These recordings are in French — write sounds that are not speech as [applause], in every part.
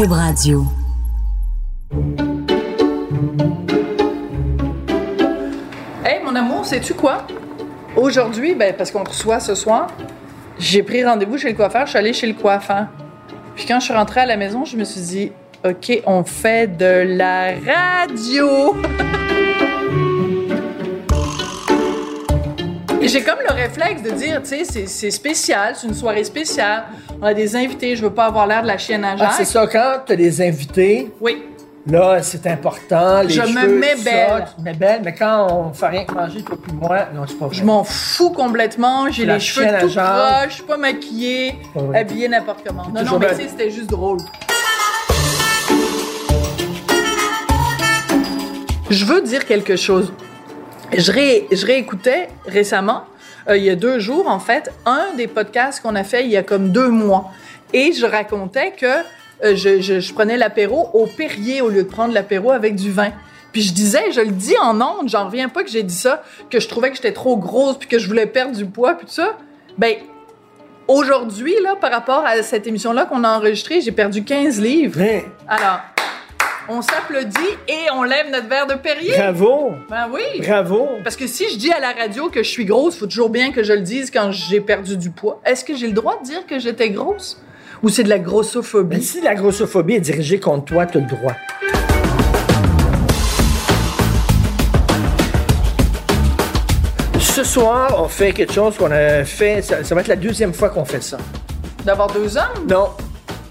Radio. Hey, mon amour, sais-tu quoi? Aujourd'hui, ben, parce qu'on reçoit ce soir, j'ai pris rendez-vous chez le coiffeur, je suis allée chez le coiffeur. Puis quand je suis rentrée à la maison, je me suis dit, OK, on fait de la radio. J'ai comme le réflexe de dire, tu sais, c'est spécial, c'est une soirée spéciale. On a des invités, je veux pas avoir l'air de la chienne à Ah, c'est ça, quand tu as des invités, Oui. là, c'est important. Les Je me mets belle. Ça, tu mets belle, mais quand on fait rien que manger, toi puis moi, non, c'est pas vrai. Je m'en fous complètement. J'ai les cheveux tout jambe. croches, je suis pas maquillée, pas habillée n'importe comment. Non, non, mais belle. tu sais, c'était juste drôle. Je veux dire quelque chose. Je, ré- je réécoutais récemment, euh, il y a deux jours en fait, un des podcasts qu'on a fait il y a comme deux mois. Et je racontais que euh, je, je- je prenais l'apéro au Perrier au lieu de prendre l'apéro avec du vin. Puis je disais, je le dis en ondes, j'en reviens pas que j'ai dit ça, que je trouvais que j'étais trop grosse puis que je voulais perdre du poids puis tout ça. Ben aujourd'hui là, par rapport à cette émission là qu'on a enregistrée, j'ai perdu 15 livres. Alors, on s'applaudit et on lève notre verre de Perrier. Bravo! Ben oui. Bravo! Parce que si je dis à la radio que je suis grosse, faut toujours bien que je le dise quand j'ai perdu du poids. Est-ce que j'ai le droit de dire que j'étais grosse? Ou c'est de la grossophobie? si la grossophobie est dirigée contre toi, tu as le droit. Ce soir, on fait quelque chose qu'on a fait. Ça, ça va être la deuxième fois qu'on fait ça. D'avoir deux hommes? Non,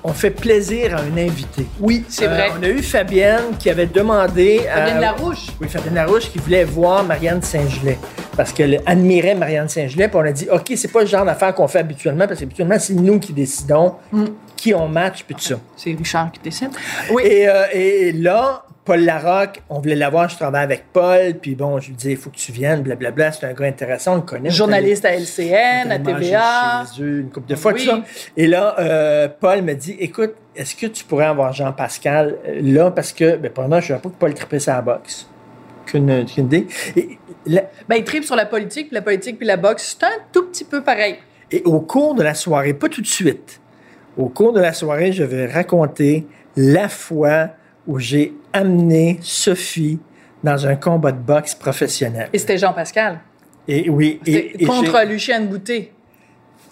on fait plaisir à un invité. Oui, c'est Euh, vrai. On a eu Fabienne qui avait demandé. à- Fabienne Larouche. Oui, Fabienne Larouche qui voulait voir Marianne Saint-Gelais. Parce qu'elle admirait Marianne Saint-Gelais. Puis on a dit, OK, c'est pas le genre d'affaire qu'on fait habituellement, parce qu'habituellement, c'est nous qui décidons Mm. qui on match, puis tout ça. C'est Richard qui décide. Oui. Et, euh, et là, Paul Larocque, on voulait l'avoir, je travaille avec Paul, puis bon, je lui disais, il faut que tu viennes, blablabla. C'est un gars intéressant, on le connaît. Journaliste à LCN, à TVA. Chez eux une couple de fois, Oui. tout ça. Et là, euh, Paul me dit, écoute, est-ce que tu pourrais avoir Jean-Pascal euh, là? Parce que, ben, moi, je ne savais pas que Paul tripait sa boxe. Qu'une qu'une idée. Et, la- Ben, il tripe sur la politique, puis la politique puis la boxe, c'est un tout petit peu pareil. et au cours de la soirée, pas tout de suite, au cours de la soirée, je vais raconter la fois où j'ai amené Sophie dans un combat de boxe professionnel. Et c'était Jean-Pascal. Et oui, et, contre Lucienne Boutet.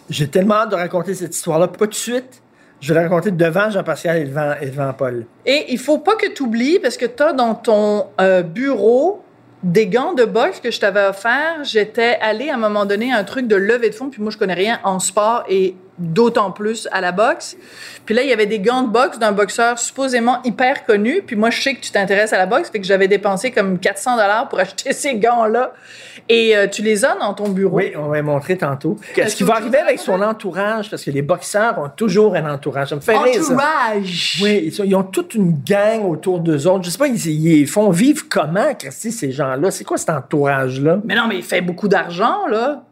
j'ai tellement hâte de raconter cette histoire-là, pas tout de suite. Je vais la raconter devant Jean-Pascal et devant, et devant Paul. Et il faut pas que tu oublies, parce que tu as dans ton euh, bureau des gants de boxe que je t'avais offert. J'étais allée à un moment donné à un truc de levée de fond, puis moi, je connais rien en sport et d'autant plus à la boxe. Puis là, il y avait des gants de boxe d'un boxeur supposément hyper connu. Puis moi, je sais que tu t'intéresses à la boxe, fait que j'avais dépensé comme 400 dollars pour acheter [laughs] ces gants-là. Et euh, tu les as dans ton bureau? Oui, on va les montrer tantôt. Est-ce Est-ce qu'il que va arriver avec son entourage? Parce que les boxeurs ont toujours un entourage. Ça me fait rire. Entourage! Oui, ils ont toute une gang autour d'eux autres. Je sais pas, ils, ils font vivre comment, Christy, ces gens-là? C'est quoi cet entourage-là? Mais non, mais il fait beaucoup d'argent, là.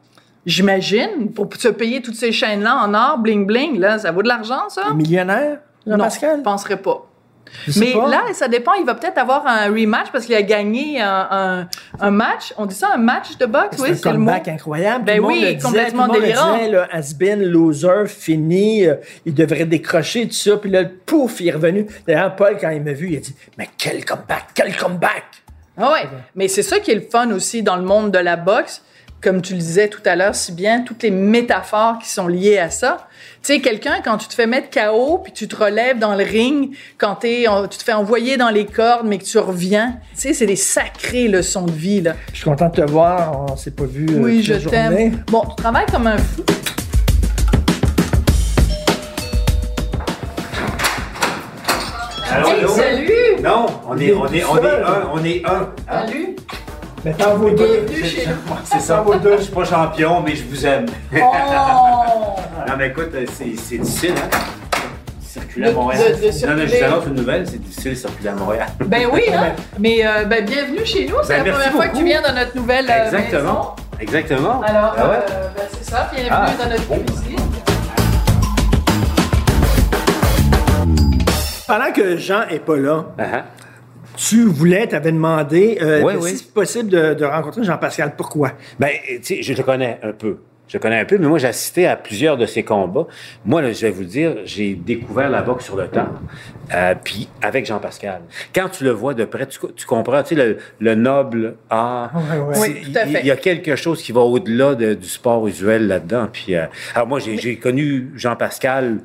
J'imagine. Pour se payer toutes ces chaînes-là en or, bling-bling, là, ça vaut de l'argent, ça? Les millionnaires, Non, Jean-Pascal? je penserais pas. Mais pas. là, ça dépend. Il va peut-être avoir un rematch parce qu'il a gagné un, un- un match. On dit ça, un match de boxe? Oui, c'est le mot. comeback incroyable. Ben Tout oui, le disait, complètement tout le monde délirant. disait, là, has-been, loser, fini, euh, il devrait décrocher, tout ça. Puis là, pouf, il est revenu. D'ailleurs, Paul, quand il m'a vu, il a dit Mais quel comeback, quel comeback! Ah ouais. Mais c'est ça qui est le fun aussi dans le monde de la boxe. Comme tu le disais tout à l'heure si bien, toutes les métaphores qui sont liées à ça. Tu sais, quelqu'un, quand tu te fais mettre KO, puis tu te relèves dans le ring, quand on- tu te fais envoyer dans les cordes, mais que tu reviens, tu sais, c'est des sacrées leçons de vie, là. Je suis content de te voir. On s'est pas vu. euh, Oui, je t'aime. Bon, tu travailles comme un fou. Allô, Hey, allô? salut! Non, on est, on est, on est un, on est un. hein? Salut! Mais t'en vaux deux. [laughs] C'est ça. Je suis pas champion, mais je vous aime. Oh! Non, mais écoute, c'est c'est difficile, hein? Circuler à De- Montréal. de- non, mais je circuler. vous annonce une nouvelle, c'est difficile de circuler à Montréal. Ben oui, hein? [laughs] Mais euh, ben, bienvenue chez nous. C'est Ben, la première fois que tu viens dans notre nouvelle euh, Exactement. Exactement. maison. Alors, Ah ouais? euh, ben, c'est ça. Bienvenue Ah, dans notre bon. cuisine. Pendant que Jean est pas là, ah. Tu voulais, tu avais demandé euh, Ouais, si c'est possible de, de rencontrer Jean-Pascal. Pourquoi? Ben, tu sais, je le connais un peu. Je le connais un peu, mais moi, j'ai assisté à plusieurs de ses combats. Moi, là, je vais vous le dire, j'ai découvert la boxe sur le tard, euh, puis avec Jean-Pascal. Quand tu le vois de près, tu, co- tu comprends, tu sais, le, le noble art. Ouais, ouais. c'est- Oui, tout à il- fait. Il y a quelque chose qui va au-delà de- du sport usuel là-dedans. Puis, euh, alors moi, j'ai connu Jean-Pascal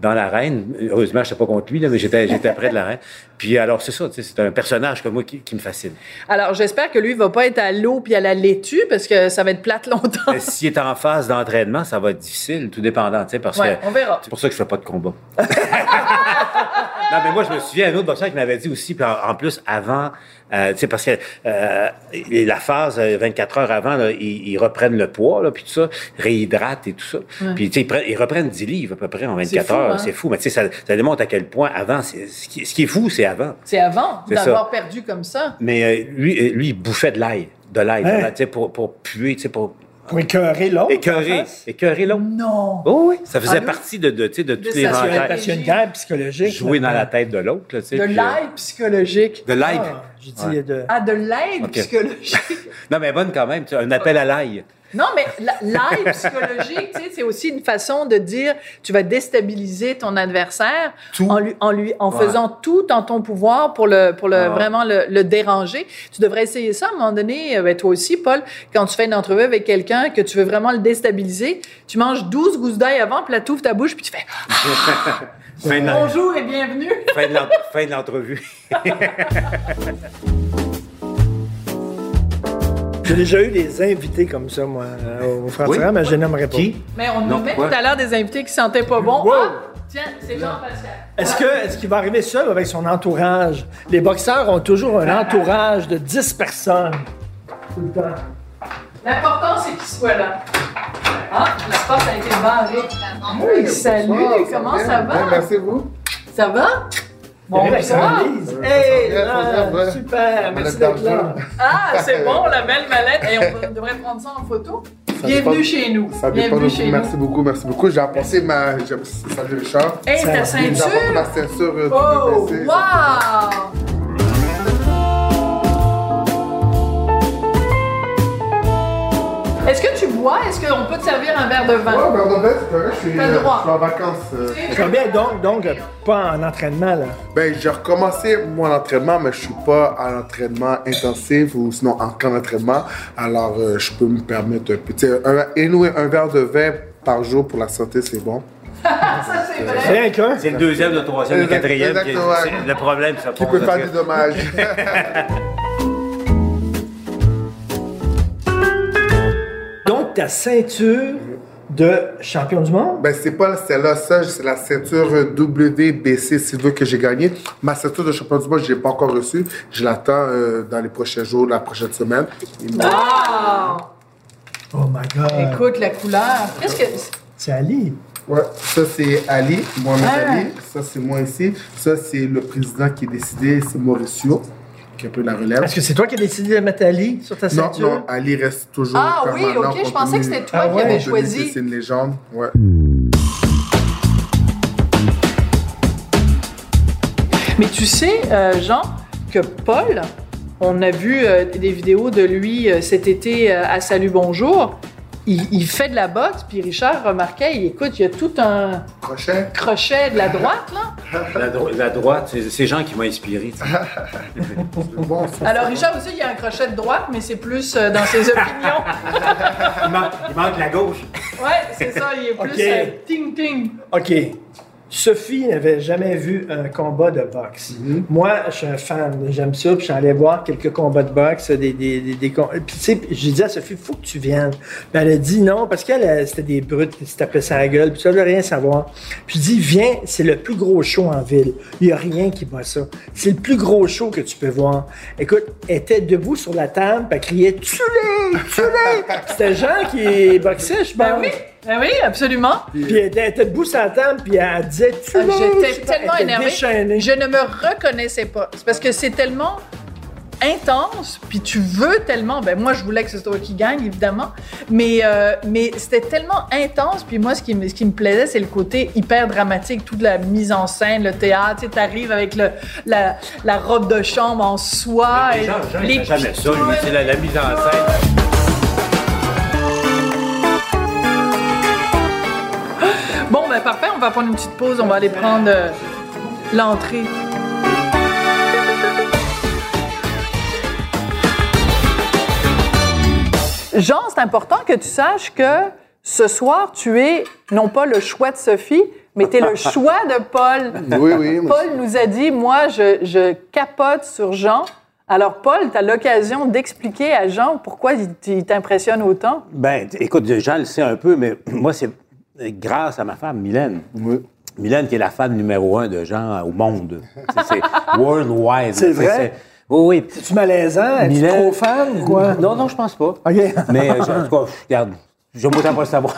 dans l'arène. Heureusement, je n'étais pas contre lui, là, mais j'étais j'étais près de l'arène. Puis alors, c'est ça, c'est un personnage comme moi qui, qui me fascine. Alors, j'espère que lui va pas être à l'eau puis à la laitue parce que ça va être plate longtemps. S'il est en phase d'entraînement, ça va être difficile, tout dépendant, tu sais, parce Ouais, que on verra. c'est pour ça que je fais pas de combat. [laughs] non, mais moi, je me souviens, un autre boxeur qui m'avait dit aussi, puis en, en plus, avant, euh, tu sais, parce que euh, la phase euh, 24 heures avant, là, ils, ils reprennent le poids, là, puis tout ça, réhydratent et tout ça. Puis, tu sais, ils, prennent- ils reprennent 10 livres à peu près en 24 fou, heures. hein? C'est fou, mais tu sais, ça, ça démontre à quel point avant, ce qui, ce qui est fou, c'est avant. C'est avant C'est d'avoir perdu comme ça. Mais euh, lui, euh, lui, il bouffait de l'ail, de l'ail, de Hein? l'ail, tu sais, pour, pour puer, tu sais, pour Pour écœurer l'autre. écœurer, face? écœurer l'autre. Non. Oh oui, ça faisait Ah, nous- partie de, de, tu sais, de toutes les rencontres. Parce qu'il y a une guerre psychologique. Jouer dans la tête de l'autre, là, tu sais. De puis, l'aide psychologique. euh, De l'ail. Ah, J'ai dit Ouais. de... Ah, de l'aide psychologique. [laughs] Non, mais bonne quand même, tu sais, un appel à l'ail. Non, mais la- l'aide psychologique, c'est aussi une façon de dire tu vas déstabiliser ton adversaire Tout. en lui, en lui, en Ouais. faisant tout en ton pouvoir pour le, pour le Ouais. vraiment le, le déranger. Tu devrais essayer ça à un moment donné. euh, ben, toi aussi, Paul, quand tu fais une entrevue avec quelqu'un que tu veux vraiment le déstabiliser, tu manges 12 gousses d'ail avant, puis là, tu ouvres ta bouche, puis tu fais [laughs] bonjour et bienvenue. fin de l'entrevue. [laughs] J'ai déjà eu des invités comme ça, moi, euh, au France Oui. mais je n'aimerais pas. Qui? Mais on nous met tout à l'heure des invités qui sentaient pas bon. Wow. Ah, tiens, c'est Jean-Pascal. Est-ce que est-ce qu'il va arriver seul avec son entourage? Les boxeurs ont toujours un entourage de 10 personnes. Tout le temps. L'important, c'est qu'il soit là. Ah, la porte a été barrée. Oui, salut, comment ça va? Bien, merci vous? Ça va? Bon, valise. Hey, bien, ah, ça va bien. super, merci d'être là. Ah, c'est bon, la belle mallette. Et on va- devrait prendre ça en photo. Ça Bienvenue chez nous. Ça Bienvenue chez. Merci nous. beaucoup, merci beaucoup. J'ai apporté ma. j'ai- Salut Richard. Hey, ta Ça- J'ai apporté ceinture. ma ceinture? euh, Oh, wow! Bois? Est-ce qu'on peut te servir un verre de Ouais, vin? ben on devrait, c'est correct. Je suis, euh, droit. je suis en vacances. euh. Combien donc, donc, pas en entraînement, là? Ben, j'ai recommencé mon entraînement, mais je suis pas à l'entraînement intensif ou sinon en camp d'entraînement. Alors, euh, je peux me permettre un petit. Un, anyway, un verre de vin par jour pour la santé, c'est bon. [laughs] Ça, c'est vrai. Rien qu'un? C'est le deuxième, le troisième, le quatrième. qui exactement. le problème, ça Qui peut faire des dommages. [laughs] [laughs] ta ceinture de champion du monde? Ben, c'est pas celle-là, ça, c'est la ceinture WBC Silver que j'ai gagnée. Ma ceinture de champion du monde, je l'ai pas encore reçue. Je l'attends euh, dans les prochains jours, la prochaine semaine. Ah! Oh my God! Écoute la couleur. Qu'est-ce que. C'est? Ali. Ouais, ça c'est Ali, Mohamed Ah. Ali. Ça c'est moi ici. Ça c'est le président qui est décidé, c'est Mauricio, qui a pris la relève. Est-ce que c'est toi qui as décidé de mettre Ali sur ta Non, ceinture? non, Ali reste toujours. Ah oui, ok, je pensais que c'était toi Ah qui ouais? avais choisi. C'est une légende, ouais. Mais tu sais, euh, Jean, que Paul, on a vu euh, des vidéos de lui euh, cet été euh, à Salut Bonjour. Il, il fait de la boxe, puis Richard remarquait, il écoute, il y a tout un Crochet. crochet de la [laughs] droite, là. La, dro- la droite, c'est Jean qui m'a inspiré. bon. [laughs] Alors, Richard aussi, il y a un crochet de droite, mais c'est plus euh, dans ses opinions. il, manque, il manque la gauche. Ouais, c'est ça, il est plus Ok. euh, ting-ting. OK. Sophie n'avait jamais vu un combat de boxe. Moi, je suis un fan, j'aime ça, puis je suis allé voir quelques combats de boxe, des, des, des, Puis tu sais, j'ai dit à Sophie, faut que tu viennes. Puis elle a dit non, parce qu'elle, elle, c'était des brutes qui se tapaient la gueule, puis ça, elle veut rien savoir. Puis je dis, viens, c'est le plus gros show en ville. Il n'y a rien qui bat ça. C'est le plus gros show que tu peux voir. Écoute, elle était debout sur la table, puis elle criait, tue-les! l'as, tu l'as. C'était Jean qui boxait, je pense. Ben oui, ben oui, absolument. Puis elle était, elle était debout sur la table, puis elle disait tu Ah. J'étais tellement énervée. déchaînée. Je ne me reconnaissais pas. C'est parce que c'est tellement intense, puis tu veux tellement. Ben moi, je voulais que ce soit toi qui gagne, évidemment, mais euh, mais c'était tellement intense. Puis moi, ce qui me ce qui me plaisait, c'est le côté hyper dramatique, toute la mise en scène, le théâtre. Tu sais, t'arrives avec le la, la robe de chambre en soie, Les et gens, Jean, il les fait jamais ça, lui. la, la mise en scène. Bon, ben parfait, on va prendre une petite pause, on va aller prendre euh, l'entrée. Jean, c'est important que tu saches que ce soir, tu es non pas le choix de Sophie, mais tu es le [laughs] choix de Paul. Oui, oui. Paul nous a dit, moi, je, je capote sur Jean. Alors, Paul, tu as l'occasion d'expliquer à Jean pourquoi il, t'impressionne autant? Ben, écoute, Jean le sait un peu, mais [clears throat] moi, c'est grâce à ma femme, Mylène. Oui. Mylène, qui est la fan numéro un de Jean au monde. C'est- worldwide. C'est vrai? Oui, oui. C'est-tu malaisant? Es-tu Mylène- trop fan ou quoi? Non, non, je pense pas. OK. Mais, euh, je- en tout cas, je- regarde, je autant pas le savoir.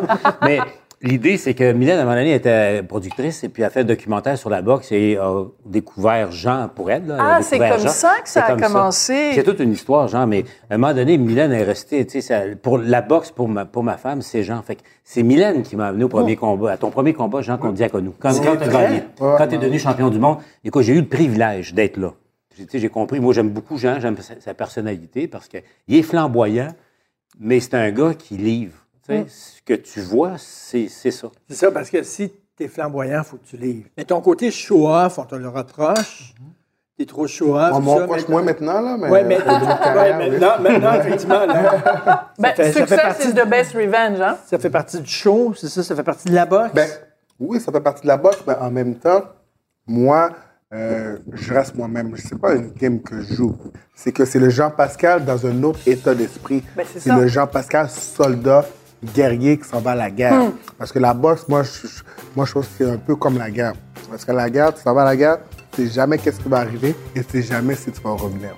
[laughs] Mais l'idée, c'est que Mylène, à un moment donné, était productrice et puis a fait un documentaire sur la boxe et a découvert Jean pour elle. là. Ah, c'est comme Jean. ça que ça a comme commencé. C'est toute une histoire, Jean, mais à un moment donné, Mylène est restée, tu sais, pour la boxe, pour ma, pour ma femme, c'est Jean. Fait que c'est Mylène qui m'a amené au premier combat, à ton premier combat, Jean, contre Diaconou. Quand, quand tu gagné, quand tu es devenu champion du monde, écoute, j'ai eu le privilège d'être là. J'ai compris, moi, j'aime beaucoup Jean, j'aime sa, sa personnalité parce qu'il est flamboyant, mais c'est un gars qui livre. Tu sais, Ce que tu vois, c'est c'est ça. C'est ça, parce que si t'es flamboyant, faut que tu livres. Mais ton côté show-off, on te le reproche. T'es trop show-off. On tout m'en reproche mais- moins maintenant, là, mais... Ouais, mais, ouais, carrière, oui. maintenant, maintenant, effectivement, là, [laughs] Ben, fait- ça fait success partie is the best revenge, hein? ça fait partie du show, c'est ça, ça fait partie de la boxe. Ben, oui, ça fait partie de la boxe, mais en même temps, moi, euh, je reste moi-même. C'est pas une game que je joue. C'est que c'est le Jean-Pascal dans un autre état d'esprit. Ben, c'est le Jean-Pascal soldat, guerrier qui s'en va à la guerre. Hmm. Parce que la boxe, moi, je, moi, je trouve que c'est un peu comme la guerre. Parce que la guerre, tu s'en vas à la guerre, tu sais jamais qu'est-ce qui va arriver et tu sais jamais si tu vas revenir.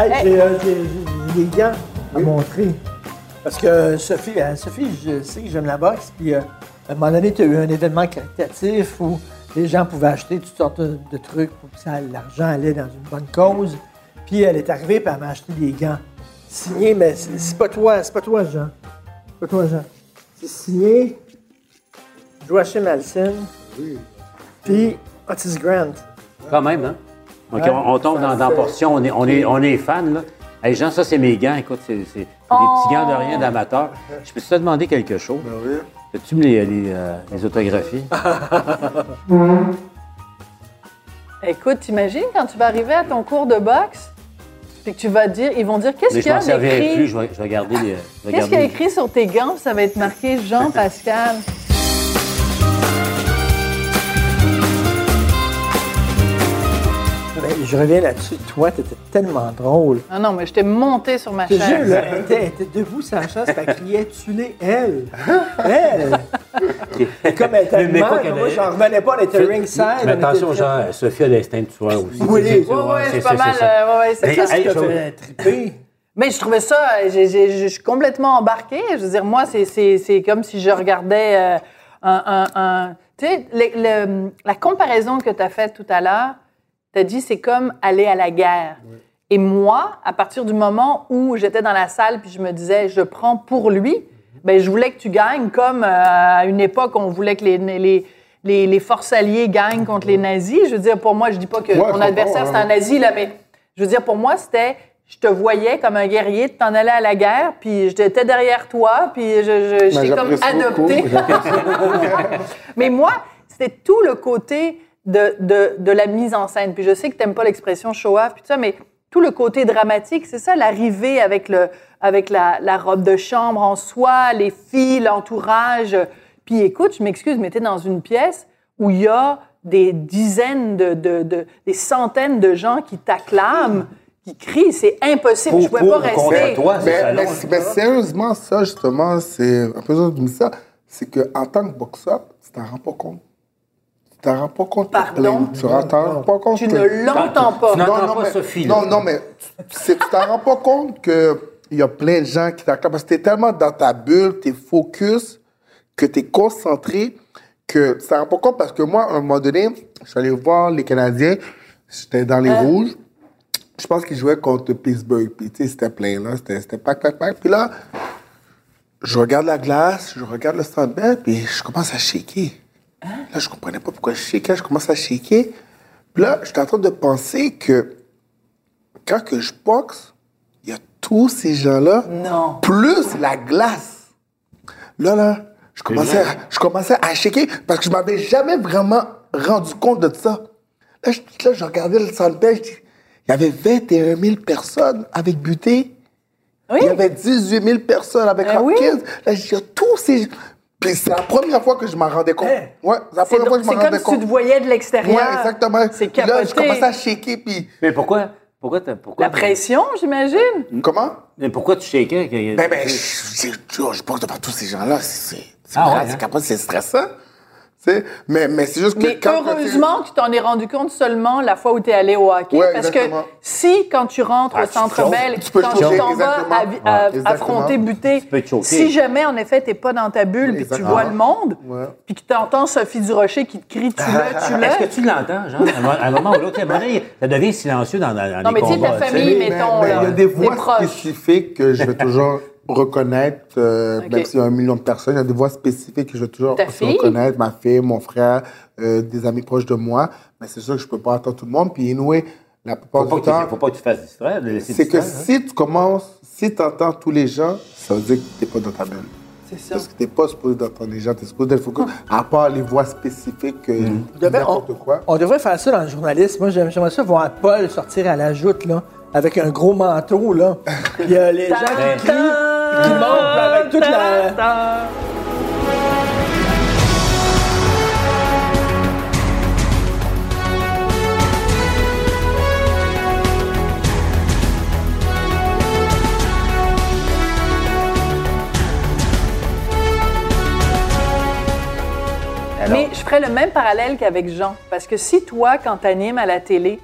Hey, j'ai, euh, j'ai- des gants à montrer. Parce que Sophie, euh, Sophie, je sais que j'aime la boxe, puis euh, à un moment donné, tu as eu un événement caritatif où les gens pouvaient acheter toutes sortes de, de trucs pour que ça- l'argent allait dans une bonne cause. Puis elle est arrivée, puis elle m'a acheté des gants signés, mais c'est pas toi, c'est pas toi, Jean. C'est pas toi, Jean. C'est signé Joachim Alcin, puis Otis Grant. Quand même, hein? OK, Ouais, on, on tombe dans, la portion, on est, on est, on est fan, là. Hey, Jean, ça, c'est mes gants. Écoute, c'est des petits gants de rien d'amateur. Je peux te demander quelque chose? Ben oui. Peux-tu me les, les, euh, les autographier? [laughs] Écoute, t'imagines quand tu vas arriver à ton cours de boxe, puis que tu vas dire, ils vont dire qu'est-ce qu'il y a plus. Je vais, je vais garder les. Qu'est-ce qu'il y a écrit sur tes gants? Ça va être marqué Jean-Pascal. Ben, je reviens là-dessus. Toi, t'étais tellement drôle. Ah non, mais je t'ai monté sur ma te jure, chaise. là, elle était, elle était debout sur la chaise, elle criait « Tu l'es, elle! » Elle! Et comme elle était mal, moi, j'en revenais pas, on était ringside. Mais attention, très- Jean, Sophie a l'instinct de tueur aussi. Oui, C'est- oui, c'est- Ouais, pas mal. ça. euh, ouais, c'est ça. Hey, triper? Mais je trouvais ça, je suis complètement embarquée. Je veux dire, moi, c'est- comme si je regardais euh, un. un- un- tu sais, la comparaison que tu as faite tout à l'heure, tu as dit c'est comme aller à la guerre. Et moi, à partir du moment où j'étais dans la salle puis je me disais je prends pour lui, ben je voulais que tu gagnes comme euh, à une époque on voulait que les, les, les, les forces alliées gagnent contre les nazis. Je veux dire, pour moi, je dis pas que mon adversaire ouais, c'était un nazi, là, mais je veux dire, pour moi, c'était je te voyais comme un guerrier, de t'en aller à la guerre, puis j'étais derrière toi, puis je, je, Ben, comme adopté. beaucoup. [laughs] Mais moi, c'était tout le côté de, de, de la mise en scène. Puis je sais que tu n'aimes pas l'expression show-off, puis tout ça, mais tout le côté dramatique, c'est ça, l'arrivée avec, le, avec la, la robe de chambre en soie, les filles, l'entourage. Puis écoute, je m'excuse, mais tu es dans une pièce où il y a des dizaines, de, de, de- des centaines de gens qui t'acclament, qui crient. C'est impossible, je ne Pour- pouvais pas pour rester. toi, Mais, sérieusement, ça, justement, c'est un peu ça, je dis ça, c'est qu'en tant que boxeur, tu t'en rends pas compte. Tu t'en rends pas compte. Pardon? Tu t'en rends pas compte. Tu ne l'entends pas. Tu n'entends non, pas Sophie, là. Non, non, mais tu c'est- tu t'en rends pas compte que il y a plein de gens qui t'acclament parce que t'es tellement dans ta bulle, t'es focus, que t'es concentré, que tu t'en rends pas compte parce que moi, à un moment donné, je suis allé voir les Canadiens, j'étais dans les Hein? rouges. Je pense qu'ils jouaient contre Pittsburgh. Puis, tu sais, c'était plein, là. C'était c'était pack, pack, pack. Puis là, je regarde la glace, je regarde le stand puis je commence à shaker. Là, je comprenais pas pourquoi je shakais, je commence à shaker. Puis là, j'étais en train de penser que quand que je boxe, il y a tous ces gens-là, Non. plus la glace. Là, là, je commençais, à, je commençais à shaker parce que je m'avais jamais vraiment rendu compte de ça. Là, je, là, je regardais le dis, il y avait 21 000 personnes avec buté. Oui. Il y avait 18 000 personnes avec Eh oui. Hopkins. Là, je dis, il y a tous ces... Puis c'est la première fois que je m'en rendais compte. Eh. Ouais, c'est la C'est première fois que je c'est m'en comme rendais si tu compte. te voyais de l'extérieur. Ouais, exactement. C'est là, je commençais à shaker, puis... Mais pourquoi? Pourquoi, t'as- pourquoi La pression, j'imagine. Comment? Mais pourquoi tu shakais? Ben, ben, je, je, je, je pense devant tous ces gens-là, c'est c'est- c'est Ah ouais, c'est hein? capable, c'est stressant. Tu sais, mais, mais c'est juste que Mais quand... heureusement que tu t'en es rendu compte seulement la fois où tu es allé au hockey. Ouais, parce exactement. que si, quand tu rentres Ah, au tu Centre Bell, tu quand tu t'en vas exactement. à- à- Ouais, affronter, buter, si jamais, en effet, t'es pas dans ta bulle puis que tu vois le monde, Ouais. puis que tu entends Sophie Durocher qui te crie « tu l'as, [laughs] tu Est-ce l'as que tu l'entends, genre, à un moment- ou l'autre? Ça devient silencieux dans, dans, dans Non, les mais tu sais, ta famille, Mais- mettons, mais là, il y a des voix spécifiques que je vais toujours reconnaître, euh, Ok. même s'il y a un million de personnes, il y a des voix spécifiques que je vais toujours reconnaître, ma fille, mon frère, euh, des amis proches de moi. Mais c'est sûr que je peux pas entendre tout le monde. Puis, anyway, la plupart Faut du que tu, temps, faut pas que tu fasses distraire, c'est que hein. si tu commences, si tu entends tous les gens, ça veut dire que tu n'es pas dans ta bulle. C'est ça. Parce que tu n'es pas supposé d'entendre les gens, tu es supposé d'être focus, à part les voix spécifiques, euh, On devrait- n'importe quoi. on devrait faire ça dans le journalisme. Moi, j'aime- j'aimerais ça voir Paul sortir à la joute, là, avec un gros manteau, là. [laughs] Il y a les gens qui crient, qui montent là, avec toute la... Mais je ferais le même parallèle qu'avec Jean. Parce que si toi, quand tu animes à la télé,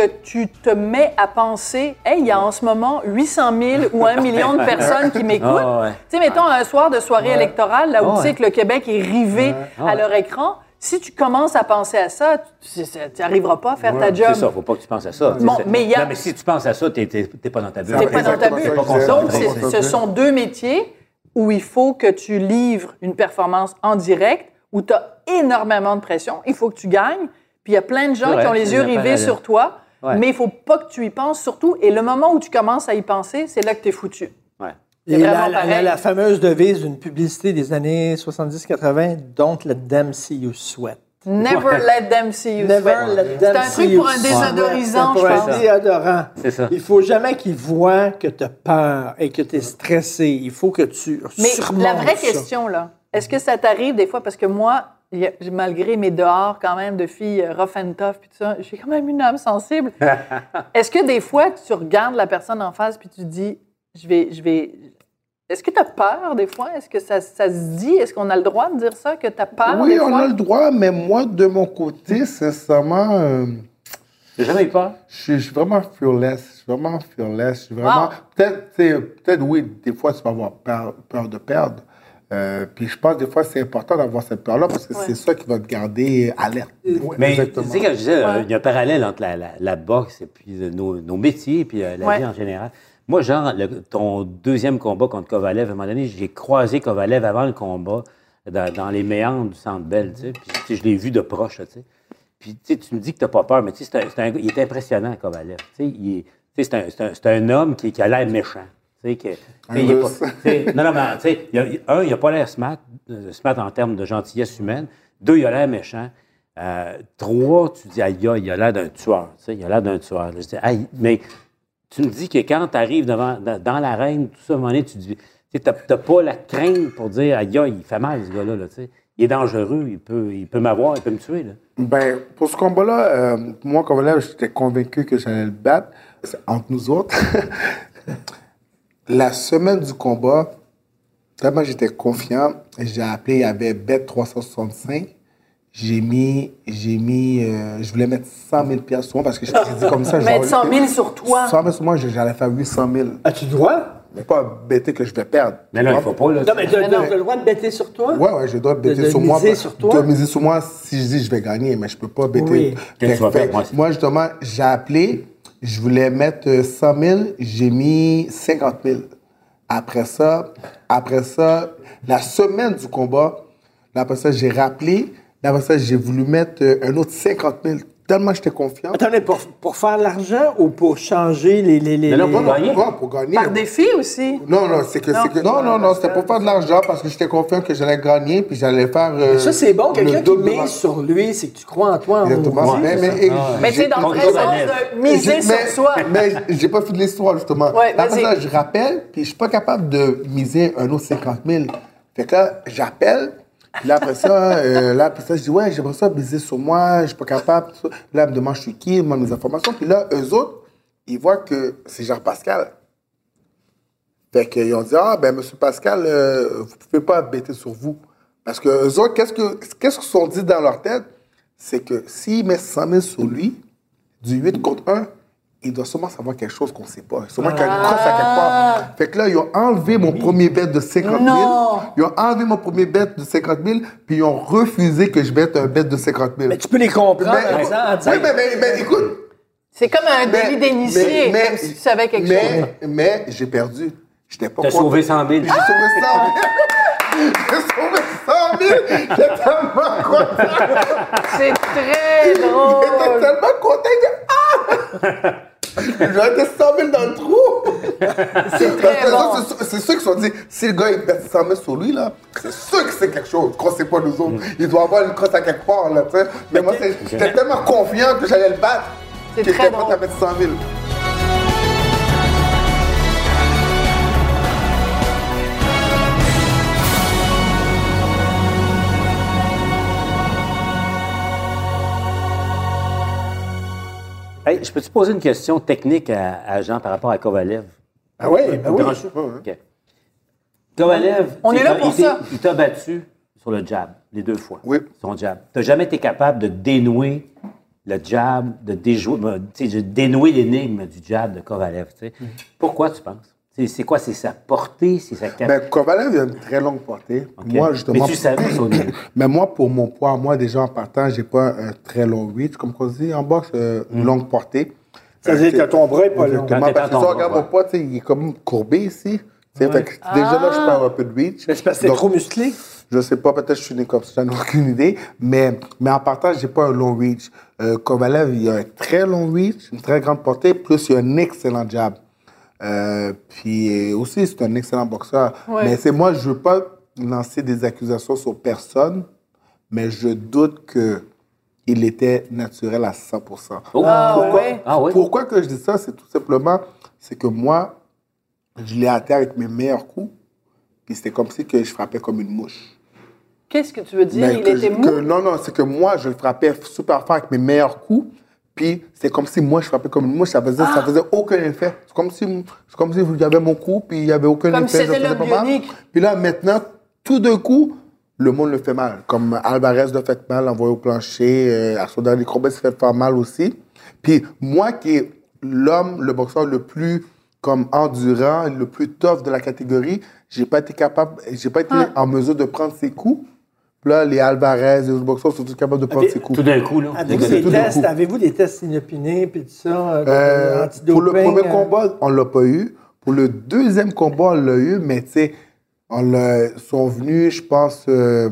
que tu te mets à penser, hey, il y a en ce moment 800 000 ou 1 million de personnes qui m'écoutent. Ah ouais. Tu sais, mettons un soir de soirée électorale, là où Ah tu sais ouais. que le Québec est rivé Ah à leur écran, si tu commences à penser à ça, tu n'arriveras pas à faire ta job. C'est ça, faut pas que tu penses à ça. Bon, mais y a- Non, mais si tu penses à ça, t'es- t'es pas dans ta bulle. Pas dans ta bulle. Donc, ce sont deux métiers où il faut que tu livres une performance en direct, où tu as énormément de pression. Il faut que tu gagnes. Puis il y a plein de gens qui ont les yeux rivés sur toi, Ouais. mais il faut pas que tu y penses surtout. Et le moment où tu commences à y penser, c'est là que tu es foutu. Ouais. C'est Et la, vraiment la- pareil. la fameuse devise d'une publicité des années 70-80, « Don't let them see you sweat Never let them see you Never sweat. let C'est them un truc pour un sweat. désodorisant, je pour pense. un déodorant. C'est ça. Il faut jamais qu'ils voient que tu as peur et que tu es stressé. Il faut que tu Mais la vraie ça. question, là, est-ce que ça t'arrive des fois, parce que moi, malgré mes dehors quand même de filles euh, rough and tough, puis tout ça, j'ai quand même une âme sensible. [laughs] est-ce que des fois, tu regardes la personne en face, puis tu dis, je vais, je vais... Est-ce que tu as peur des fois? Est-ce que ça, ça se dit? Est-ce qu'on a le droit de dire ça, que tu as peur Oui, des on fois? a le droit, mais moi, de mon côté, sincèrement, euh, J'ai jamais eu peur. je suis- vraiment fearless. Je suis vraiment fearless. Je suis vraiment. Wow. Peut-être, peut-être, oui, des fois, tu vas avoir peur, peur de perdre. Euh, puis je pense des fois c'est important d'avoir cette peur-là parce que Ouais. c'est ça qui va te garder alerte. Ouais, Mais exactement. tu sais, quand je disais, euh, Ouais. il y a un parallèle entre la, la- la boxe et puis euh, nos, nos métiers et puis euh, la Ouais. vie en général. Moi, genre, le- ton deuxième combat contre Kovalev, à un moment donné, j'ai croisé Kovalev avant le combat dans, dans les méandres du Centre Bell, tu sais. Puis tu sais, je l'ai vu de proche, tu sais. Puis tu sais, tu me dis que tu n'as pas peur, mais tu sais, c'est un- c'est un gars- il est impressionnant, Kovalev. Tu sais, il est- tu sais, c'est un, c'est un- c'est un homme qui, qui a l'air méchant. Tu sais, que, il est pas- non, non, mais tu sais, un, il n'a pas l'air smart, euh, smart en termes de gentillesse humaine. Deux, il a l'air méchant. Euh, trois, tu dis, aïe, aïe, il a l'air d'un tueur. Tu sais, il a l'air d'un tueur. Je dis, aïe, mais tu me dis que quand tu arrives devant, dans, l'arène, tout ça, à un moment donné, tu dis, tu n'as pas la crainte pour dire, aïe, aïe, il fait mal, ce gars-là. Là, tu sais. il est dangereux, il peut, il peut m'avoir, il peut me tuer. Là. Ben, pour ce combat-là, euh, moi, comme là, j'étais convaincu que j'allais le battre. C'est entre nous autres. [laughs] La semaine du combat, tellement j'étais confiant, j'ai appelé, il y avait Bet365. j'ai mis, j'ai mis, euh, je voulais mettre 100 000 piastres sur moi parce que je j'ai dit comme ça. [laughs] Mettre genre, 100 000 sur toi. 100 000 sur moi, j'allais faire 800 000. Ah, tu dois? Mais pas bêter que je vais perdre. Mais non, il faut pas, là. Non, mais tu as le droit de bêter sur toi? Ouais, ouais, je dois bêter de sur moi. miser sur toi? De miser sur moi si je dis je vais gagner, mais je peux pas bêter. Oui. Qu'est-ce que tu vas Fait- faire, moi, c'est- moi, justement, j'ai appelé, je voulais mettre euh, 100 000, j'ai mis 50 000. Après ça, après ça, la semaine du combat, après ça, j'ai rappelé, là, après ça, j'ai voulu mettre euh, un autre 50 000, tellement j'étais confiant. Attendez, pour, pour faire l'argent ou pour changer les... les, les, Mais non, les- pour gagner. Ouais, pour gagner. Par défi aussi. Non, non, c'est que, Non. c'est que, non, non, non, c'était pour faire de l'argent parce que j'étais confiant que j'allais gagner puis j'allais faire. euh, Ça, c'est bon. Quelqu'un qui de mise sur lui, c'est que tu crois en toi. en Exactement. mais, mais, Mais tu j'ai- sais, dans le sens de miser sur mais- soi. Mais j'ai pas fini l'histoire, justement. Ouais, ça, je rappelle, puis je suis pas capable de miser un autre 50 000. Fait que là, j'appelle, puis là, après ça, euh, là, après ça, je dis, ouais, j'aimerais ça miser sur moi, je suis pas capable. Là, elle me demande, je suis qui, demandent mes informations. Puis là, eux autres, ils voient que c'est Jean-Pascal. Fait qu'ils ont dit, ah, ben, monsieur Pascal, euh, vous pouvez pas bêter sur vous. Parce que eux autres, qu'est-ce que, qu'est-ce qu'ils sont dit dans leur tête? C'est que s'ils mettent 100 000 sur lui, du 8 contre 1, il doit sûrement savoir quelque chose qu'on sait pas. Sûrement qu'il y a une crosse à quelque part. Fait que là, ils ont enlevé mon premier bet de 50 000. Non. Ils ont enlevé mon premier bet de 50 000, puis ils ont refusé que je mette un bet de 50 000. Mais tu peux les comprendre Mais- oui, mais, mais, mais écoute, C'est comme un mais- délit d'initié, mais- comme si tu savais quelque mais, chose. Mais j'ai perdu. J'étais pas T'as sauvé 100 000. J'ai sauvé 100 000. [laughs] J'ai sauvé 100 000. J'étais tellement content. C'est très J'étais drôle. tellement content que... Ah! J'aurais été 100 000 dans le trou. C'est très bon. c'est qu'ils se sont dit, si le gars il met 100 000 sur lui, là, c'est sûr que c'est quelque chose qu'on sait pas nous autres. Mm. Il doit avoir une crosse à quelque part, là, tu sais. Mais moi, c'est- j'étais tellement confiant que j'allais le battre. C'est que très j'étais prêt drôle. à mettre 100 000. Hey, je peux te poser une question technique à, à Jean par rapport à Kovalev? Ah oui, ben oui. Kovalev, On est là il pour t'est- ça. Il t'a battu sur le jab, les deux fois. Oui. Son jab. Tu n'as jamais été capable de dénouer le jab, de, déjouer, tu sais, de dénouer l'énigme du jab de Kovalev. tu sais. Pourquoi tu penses? C'est quoi? C'est sa portée? C'est sa capacité? Ben, Kovalev, il a une très longue portée. Moi, justement. Mais tu savais [clears throat] début. Mais moi, pour mon poids, moi, déjà en partant, j'ai pas un très long reach, comme on dit en boxe, euh, une longue portée. Ça veut dire que ton bras est pas long. Exactement, parce que en si on regarde mon poids, tu sais, il est comme courbé ici. Fait que Déjà là, je perds un peu de reach. Mais c'est parce que t'es trop musclé. Je sais pas, peut-être que je suis né comme ça, j'en ai aucune idée. Mais, mais en partant, j'ai pas un long reach. Euh, Kovalev, il a un très long reach, une très grande portée, plus il a un excellent jab. Euh, puis aussi, c'est un excellent boxeur. Ouais. Mais c'est moi, je veux pas lancer des accusations sur personne, mais je doute que il était naturel à 100%. Oh. Ah, Pourquoi, ouais. Ah ouais? pourquoi que je dis ça? C'est tout simplement, c'est que moi, je l'ai atteint avec mes meilleurs coups, puis c'était comme si que je frappais comme une mouche. Qu'est-ce que tu veux dire? Mais Il que était je- mou? que- non, non, c'est que moi, je le frappais super fort avec mes meilleurs coups. Puis c'est comme si moi, je frappais comme une mouche. Ça faisait, Ah! ça faisait aucun effet. C'est comme si, comme si avait mon coup, puis il n'y avait aucun Comme effet. c'était pas mal. Puis là, maintenant, tout d'un coup, le monde le fait mal. Comme Alvarez le fait mal, envoyé au plancher. Euh, dernier combat, il s'est fait faire mal aussi. Puis moi, qui est l'homme, le boxeur le plus comme endurant, le plus tough de la catégorie, j'ai pas été capable, j'ai pas été Ah. en mesure de prendre ses coups. Là, les Alvarez, les autres boxeurs sont tous capables de prendre ses coups. Tout d'un coup, là. Avez-vous des d'un tests? Avez-vous des tests inopinés puis tout ça? euh, Euh, pour le premier euh? combat, on l'a pas eu. Pour le deuxième combat, on l'a eu, mais tu sais, on l'a- sont venus, je pense, euh,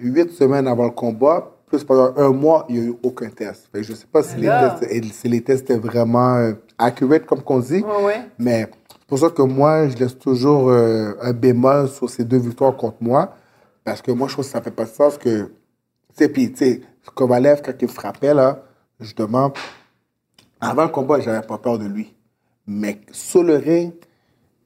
huit semaines avant le combat. Plus pendant un mois, il n'y a eu aucun test. Fait que je ne sais pas si les, Alors? tests, si les tests étaient vraiment euh, accurate, comme qu'on dit. Ouais, ouais. Mais c'est pour ça que moi, je laisse toujours euh, un bémol sur ces deux victoires contre moi. Parce que moi, je trouve que ça fait pas de sens que. Tu sais, puis, tu sais, Kovalev, quand il frappait, là, justement, avant le combat, j'avais pas peur de lui. Mais sur le ring,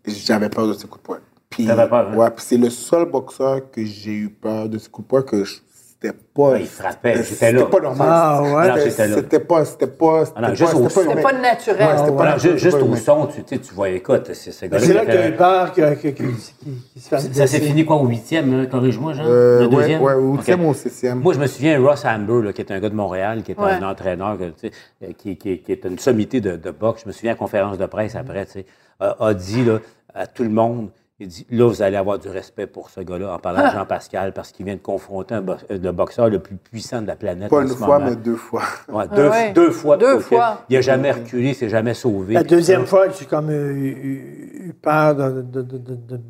j'avais peur de ses coups de poing. Puis, hein? ouais, c'est le seul boxeur que j'ai eu peur de ses coups de poing que je- c'était pas. Ouais, il frappait, j'étais C'était là. pas normal. Ah, ouais. C'était- pas. C'était pas. Ah non, C'était juste pas, naturel. Ouais, c'était pas Voilà, ju- juste pas au son, tu, tu vois, écoute, c'est ce gars-là. C'est là qui tu as fait- eu peur qu'il qu'il se fasse Ça s'est fini quoi, au huitième, corrige-moi, Jean? Euh, le deuxième? ouais, au huitième ou au septième. Moi, je me souviens, Ross Amber, qui est un gars de Montréal, qui est un entraîneur, euh, qui, qui- qui est une sommité de, boxe. Je me souviens, à la conférence de presse après, tu sais, a, a dit à tout le monde, il dit, là, vous allez avoir du respect pour ce gars-là, en parlant de Jean-Pascal, parce qu'il vient de confronter un bo- euh, le boxeur le plus puissant de la planète Pas en une ce fois, moment. mais deux fois. Ouais, deux, Ah ouais. deux fois. de Deux fois. Il n'a jamais reculé, il s'est jamais sauvé. La deuxième fois, j'ai comme eu, eu- eu peur de, de, de, de- de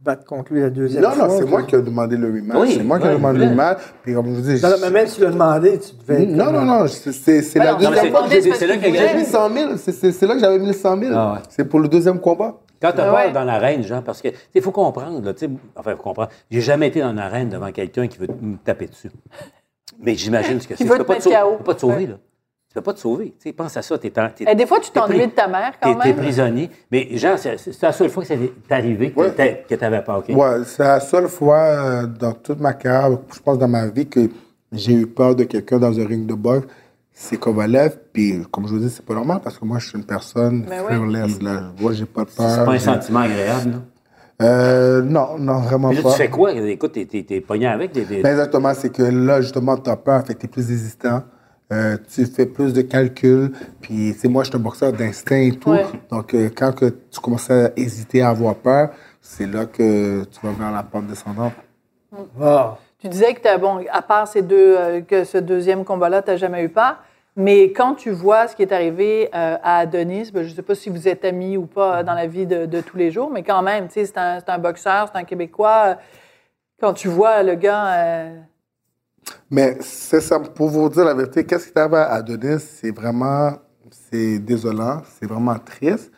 battre contre lui la deuxième Non, fois. non, c'est moi qui ai demandé le rematch. Oui, c'est moi qui ai demandé le rematch. Puis comme je vous dis. Non, non, mais même si tu l'as demandé, tu devais être Non, non, non, c'est la non, deuxième fois que j'ai mis 100 000. C'est- là que j'avais mis 100 000. Ah. C'est pour le deuxième combat. Quand tu Ah pars ouais. dans l'arène, Jean, parce que il faut comprendre, là, tu sais, enfin, faut comprendre. J'ai jamais été dans l'arène devant quelqu'un qui veut me taper dessus. Mais j'imagine ce que [laughs] c'est. veut Tu peux te pas mettre sauver- tu pas te sauver, Ouais. là. Tu peux pas te sauver. Tu sais, pense à ça. T'es- Et des fois, tu t'ennuies pris- de ta mère quand T'es t'es même. prisonnier. Mais Jean, c'est c'est la seule fois que ça t'est arrivé que Ouais. que t'avais pas. OK? Ouais, c'est la seule fois euh, dans toute ma carrière, je pense dans ma vie, que j'ai eu peur de quelqu'un dans un ring de boxe. C'est Kovalev, puis comme je vous dis, c'est pas normal parce que moi, je suis une personne Ben fearless. Là. Moi, j'ai pas peur. C'est pas un sentiment agréable, là. Euh, non, non, vraiment Mais là, pas. tu fais quoi? Écoute, t'es- t'es t'es pogné avec des. des- Ben, exactement, c'est que là, justement, tu as peur, fait que tu es plus hésistant. Euh, tu fais plus de calculs. Puis, tu sais, moi, je suis un boxeur d'instinct et tout. Ouais. Donc, euh, quand que tu commences à hésiter, à avoir peur, c'est là que tu vas vers la pente descendante. Ah. Tu disais que, t'as- bon, à part ces deux, euh, que ce deuxième combat-là, tu n'as jamais eu peur. Mais quand tu vois ce qui est arrivé euh, à Adonis, ben, je ne sais pas si vous êtes amis ou pas euh, dans la vie de, de tous les jours, mais quand même, tu c'est un, c'est un boxeur, c'est un Québécois. Quand tu vois le gars. euh, Mais c'est ça, pour vous dire la vérité, qu'est-ce qui t'arrive à Adonis, c'est vraiment, c'est désolant, c'est vraiment triste.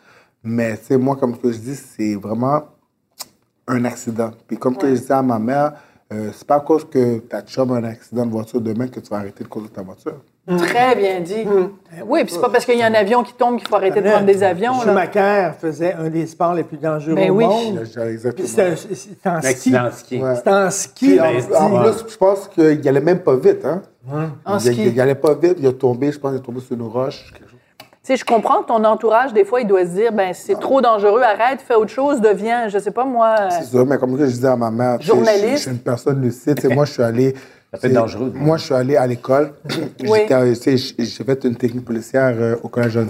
Mais, tu sais, moi, comme que je dis, c'est vraiment un accident. Puis, comme que je disais à ma mère, euh, c'est pas à cause que ta chum a un accident de voiture demain que tu vas arrêter de conduire ta voiture. Très bien dit. Oui, puis c'est pas parce qu'il y a un avion qui tombe qu'il faut arrêter de prendre des avions. Là. Schumacher faisait un des sports les plus dangereux Ben au oui. monde. Exactement. Puis C'était en Un ski. ski. Ouais. C'était en ski. Puis, ben, en, en plus, je pense qu'il allait même pas vite. Hein? En il, ski. il, il allait pas vite, il a tombé, je pense qu'il est tombé sur une roche. quelque chose. Tu sais, je comprends que ton entourage, des fois, il doit se dire, ben c'est trop dangereux, arrête, fais autre chose, deviens, je sais pas moi. C'est ça, mais comme je disais à ma mère, Journaliste. Je, je suis une personne lucide. Moi, je suis allé. Ça peut être dangereux. Moi, je suis allé à l'école. [coughs] Sais, J'ai fait une technique policière euh, au collège John.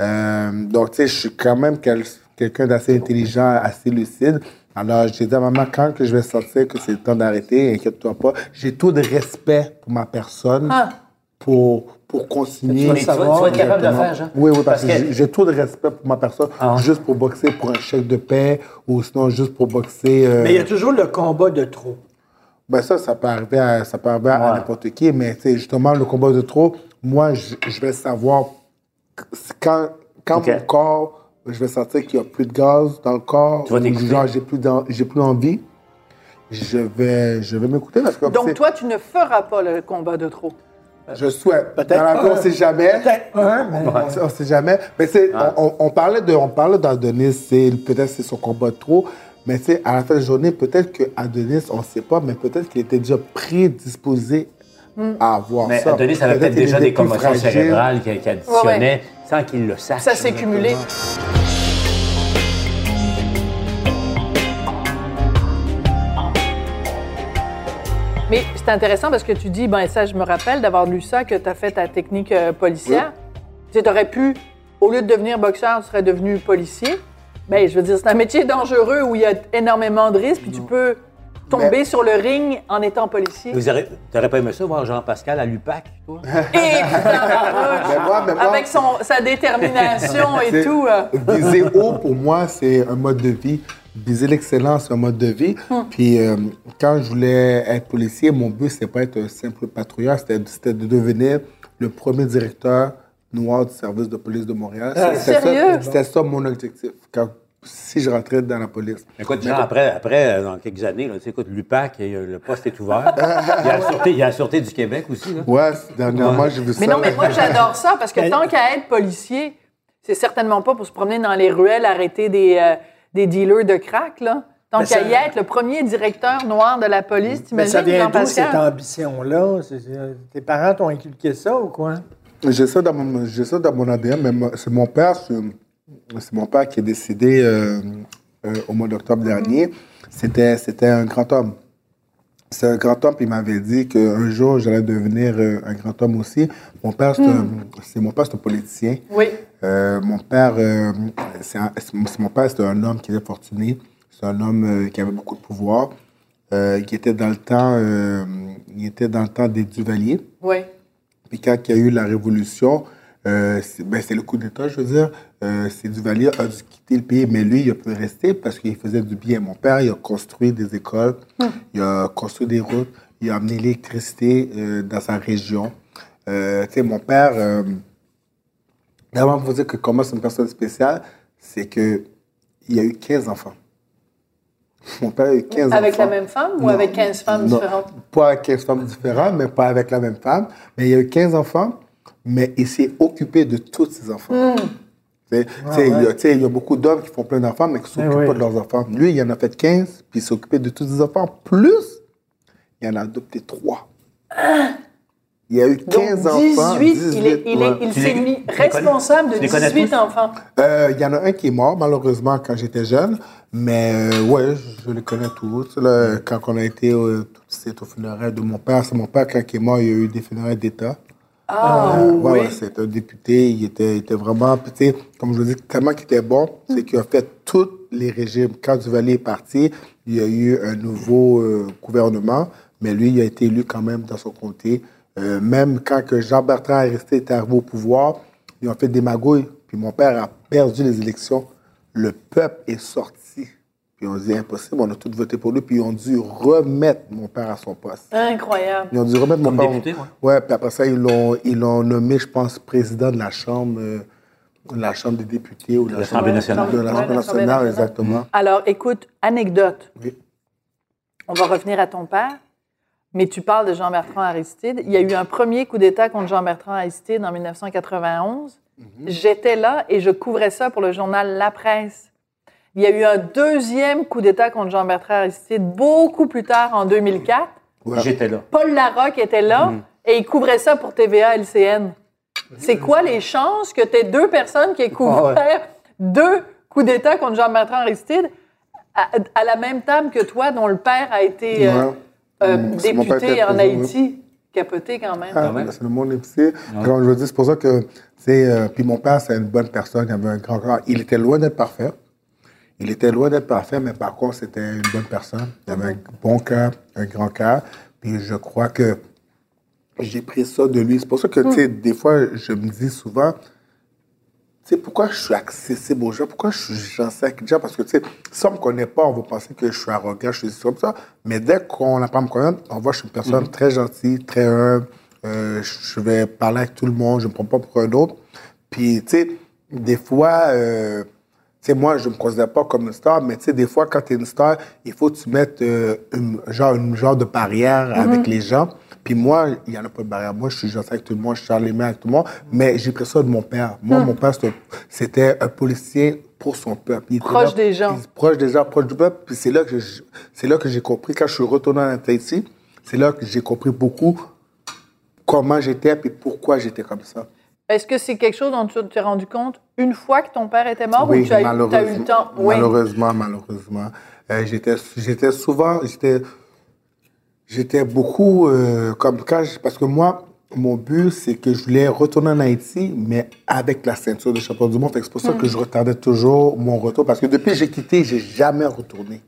Euh, donc, tu sais, je suis quand même quel- quelqu'un d'assez intelligent, assez lucide. Alors, j'ai dit à maman, quand que je vais sortir, que c'est le temps d'arrêter, inquiète-toi pas. J'ai tout de respect pour ma personne Ah. pour, pour continuer. Mais tu vas- tu vas être capable de faire, Jean? Oui, oui, parce, Parce que, que- j'ai- j'ai tout de respect pour ma personne, Ah. juste pour boxer pour un chèque de paix ou sinon juste pour boxer. euh, Mais il y a toujours le combat de trop. Ben ça, ça peut arriver à, ça peut arriver à n'importe qui, mais sais, justement, le combat de trop, moi, je, je vais savoir quand, quand mon corps, je vais sentir qu'il n'y a plus de gaz dans le corps, Tu vas genre j'ai plus, j'ai plus envie, je vais, je vais m'écouter parce que Donc, c'est- toi, tu ne feras pas le combat de trop. je souhaite. Peut-être Dans la vie, on un. sait jamais. Peut-être mais. On sait- On sait jamais. Mais c'est, on, on- on parlait de, on parlait d'Adonis, c'est peut-être c'est son combat de trop. Mais tu sais, à la fin de la journée, peut-être que Adonis, on ne sait pas, mais peut-être qu'il était déjà prédisposé à avoir Mais ça. Adonis avait peut-être déjà des commotions cérébrales qui, qui additionnaient sans qu'il le sache. Ça s'est cumulé. Mais c'est intéressant parce que tu dis, ben ça, je me rappelle d'avoir lu ça, que tu as fait ta technique euh, policière. Tu aurais pu, au lieu de devenir boxeur, tu serais devenu policier. Ben, je veux dire, c'est un métier dangereux où il y a énormément de risques, puis tu peux tomber Mais- sur le ring en étant policier. Vous aurez- T'aurais pas aimé ça, voir Jean-Pascal à l'UPAC, toi? [laughs] Et putain, Mais moi, mais moi- avec son, sa détermination et [laughs] tout. euh. Viser haut, pour moi, c'est un mode de vie. Viser l'excellence, c'est un mode de vie. Hum. Puis, euh, quand je voulais être policier, mon but, c'était pas être un simple patrouilleur, c'était c'était de devenir le premier directeur noir du service de police de Montréal. C'était ça- ça mon objectif, quand, si je rentrais dans la police. Écoute, Jean, après, après, euh, dans quelques années, là, tu sais, écoute, l'UPAC, le poste est ouvert. [laughs] il, y a la sûreté, il y a la Sûreté du Québec aussi. Là. Ouais, dernièrement, j'ai vu ça. Mais non, mais moi, j'adore ça parce que Mais- tant qu'à être policier, c'est certainement pas pour se promener dans les ruelles, arrêter des, euh, des dealers de crack, là. Tant qu'à ça- y être, le premier directeur noir de la police, Mais ça t'imagines, vient d'où cette ambition-là? Tes parents t'ont inculqué ça ou quoi? J'ai ça dans mon, j'ai ça dans mon ADN, mais c'est mon père, c'est c'est mon père qui est décédé euh, euh, au mois d'octobre dernier. C'était, c'était un grand homme. C'est un grand homme, puis il m'avait dit qu'un jour, j'allais devenir euh, un grand homme aussi. Mon père, c'est, un, c'est mon père, c'est un politicien. Oui. Euh, mon père, c'est un- c'est- c'est- mon père, c'était un homme qui était fortuné. C'est un homme qui avait beaucoup de pouvoir, qui était dans le temps, il était dans le temps des Duvaliers. Oui. Puis quand il y a eu la révolution, euh, c'est ben, c'est le coup d'État, je veux dire, euh, c'est Duvalier a dû quitter le pays, mais lui, il a pu rester parce qu'il faisait du bien. Mon père, il a construit des écoles, il a construit des routes, il a amené l'électricité euh, dans sa région. Euh, tu sais, mon père, d'abord, vous dire que comment c'est une personne spéciale, c'est que il y a eu 15 enfants. Mon père a eu 15 enfants. Avec la même femme ou Non, avec 15 femmes non, différentes? Pas avec 15 femmes différentes, mais pas avec la même femme. Mais il y a eu 15 enfants, mais il s'est occupé de tous ses enfants. Il y a- tu sais, il y a beaucoup d'hommes qui font plein d'enfants, mais qui ne s'occupent Eh oui. pas de leurs enfants. Lui, il en a fait 15, puis il s'est occupé de tous ses enfants. Plus, il en a adopté 3. Il y a eu 15 Donc, 18, enfants. il, est- il, est- il, est- ouais. il Tu s'est les- mis responsable de tu les connais 18 tous? enfants. Euh, Il y en a un qui est mort, malheureusement, quand j'étais jeune. Mais euh, ouais, je, je les connais tous. Là, quand on a été euh, tout- c'est au funérailles de mon père, c'est mon père, quand il est mort, il y a eu des funérailles d'État. Ah, Euh, oui. ouais, ouais, c'est un député. Il était, il était vraiment, puis tu sais, comme je vous dis, tellement qu'il était bon, c'est qu'il a fait tous les régimes. Quand Duvalier est parti, il y a eu un nouveau euh, gouvernement, mais lui, il a été élu quand même dans son comté. Euh, même quand que Jean-Bertrand Aristide est arrivé au pouvoir, ils ont fait des magouilles, puis mon père a perdu les élections. Le peuple est sorti. Puis on dit impossible, on a tous voté pour lui, puis ils ont dû remettre mon père à son poste. Incroyable. Ils ont dû remettre mon père. député, ouais. Ouais, puis après ça, ils l'ont, ils l'ont nommé, je pense, président de la Chambre, euh, de la Chambre des députés ou de l'Assemblée nationale. De l'Assemblée nationale. exactement. Alors, écoute, anecdote. Oui. On va revenir à ton père, mais tu parles de Jean-Bertrand Aristide. Il y a eu un premier coup d'État contre Jean-Bertrand Aristide en 1991. J'étais là et je couvrais ça pour le journal La Presse. Il y a eu un deuxième coup d'État contre Jean-Bertrand Aristide beaucoup plus tard, en 2004. Ouais. J'étais là. Paul Larocque était là et il couvrait ça pour TVA LCN. C'est quoi les chances que tu aies deux personnes qui aient couvert deux coups d'État contre Jean-Bertrand Aristide à, à la même table que toi, dont le père a été Ouais. euh, C'est mon père qui député a en Haïti? Capoté quand même. Ah, même. c'est le monde épicé. Comme je veux dire, c'est pour ça que, tu sais, euh, puis mon père, c'est une bonne personne, il avait un grand cœur. Il était loin d'être parfait. Il était loin d'être parfait, mais par contre, c'était une bonne personne. Il avait un bon cœur, un grand cœur. Puis je crois que j'ai pris ça de lui. C'est pour ça que, tu sais, des fois, je me dis souvent, sais, pourquoi je suis accessible aux gens? Pourquoi je suis gentil avec les gens? Parce que, tu sais, si on me connaît pas, on va penser que je suis arrogant, je suis comme ça. Mais dès qu'on apprend à me connaître, on voit que je suis une personne très gentille, très humble. Euh, je vais parler avec tout le monde, je me prends pas pour un autre. Puis, tu sais, des fois, euh, tu sais, moi, je me considère pas comme une star, mais tu sais, des fois, quand tu es une star, il faut que tu mettes euh, une, genre, une genre de barrière avec les gens. Puis moi, il n'y en a pas de barrière. Moi, je suis gentil avec tout le monde, je suis les mains avec tout le monde, mais j'ai pris ça de mon père. Moi, mon père, c'était- un policier pour son peuple. Il était Proche là, des gens. proche des gens, proche du peuple. Puis c'est là que c'est là que j'ai compris, quand je suis retourné en Haïti, c'est là que j'ai compris beaucoup comment j'étais et pourquoi j'étais comme ça. Est-ce que c'est quelque chose dont tu t'es rendu compte une fois que ton père était mort oui, ou tu as, eu- as eu malheureusement, le temps? Oui. malheureusement, malheureusement. Euh, j'étais, j'étais souvent, j'étais, j'étais beaucoup euh, comme quand, je- parce que moi, mon but, c'est que je voulais retourner en Haïti, mais avec la ceinture de champion du monde. C'est pour ça Hmm. que je retardais toujours mon retour, parce que depuis que j'ai quitté, j'ai jamais retourné.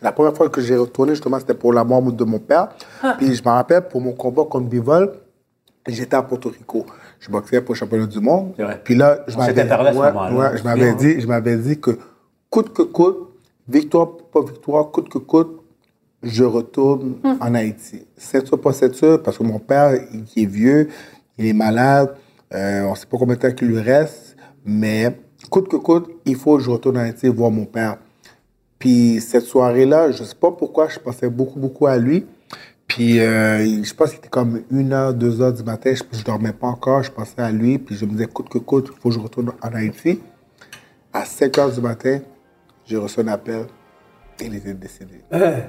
La première fois que j'ai retourné, justement, c'était pour la mort de mon père. Ah. Puis je me rappelle, pour mon combat contre Bivol, j'étais à Porto Rico. Je boxais pour le championnat du monde. Puis là, je m'avais ouais, je m'avais dit, je m'avais dit que coûte que coûte, victoire pas victoire, coûte que coûte, je retourne en Haïti. Ceinture pas ceinture, parce que mon père, il il est vieux, il est malade, euh, on ne sait pas combien de temps qu'il lui reste, mais coûte que coûte, il faut que je retourne en Haïti voir mon père. Puis cette soirée-là, je sais pas pourquoi, je pensais beaucoup, beaucoup à lui. Puis euh, je pense qu'il était comme une heure, deux heures du matin, je, je dormais pas encore, je pensais à lui, puis je me disais, coûte que coûte, il faut que je retourne en Haïti. À 5 heures du matin, j'ai reçu un appel. Il était décédé. Euh,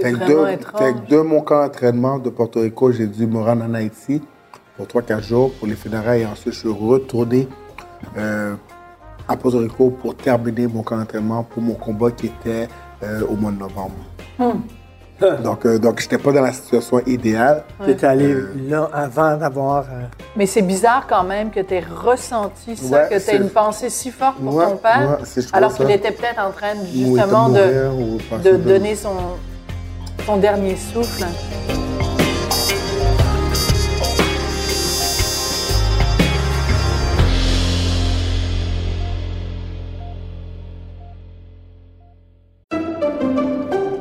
Fait que de, étrange. fait que de mon camp d'entraînement de Porto Rico, j'ai dû me rendre en Haïti pour 3-4 jours pour les funérailles. Et ensuite, je suis retourné euh, à Porto Rico pour terminer mon camp d'entraînement pour mon combat qui était euh, au mois de novembre. Hmm. [laughs] Donc, euh, donc je n'étais pas dans la situation idéale. T'es allé là avant d'avoir. euh, Mais c'est bizarre quand même que tu aies ressenti ça, Ouais, que tu aies une pensée si forte pour Ouais, ton père, ouais, alors qu'il était peut-être en train justement de mourir, donner son, son dernier souffle.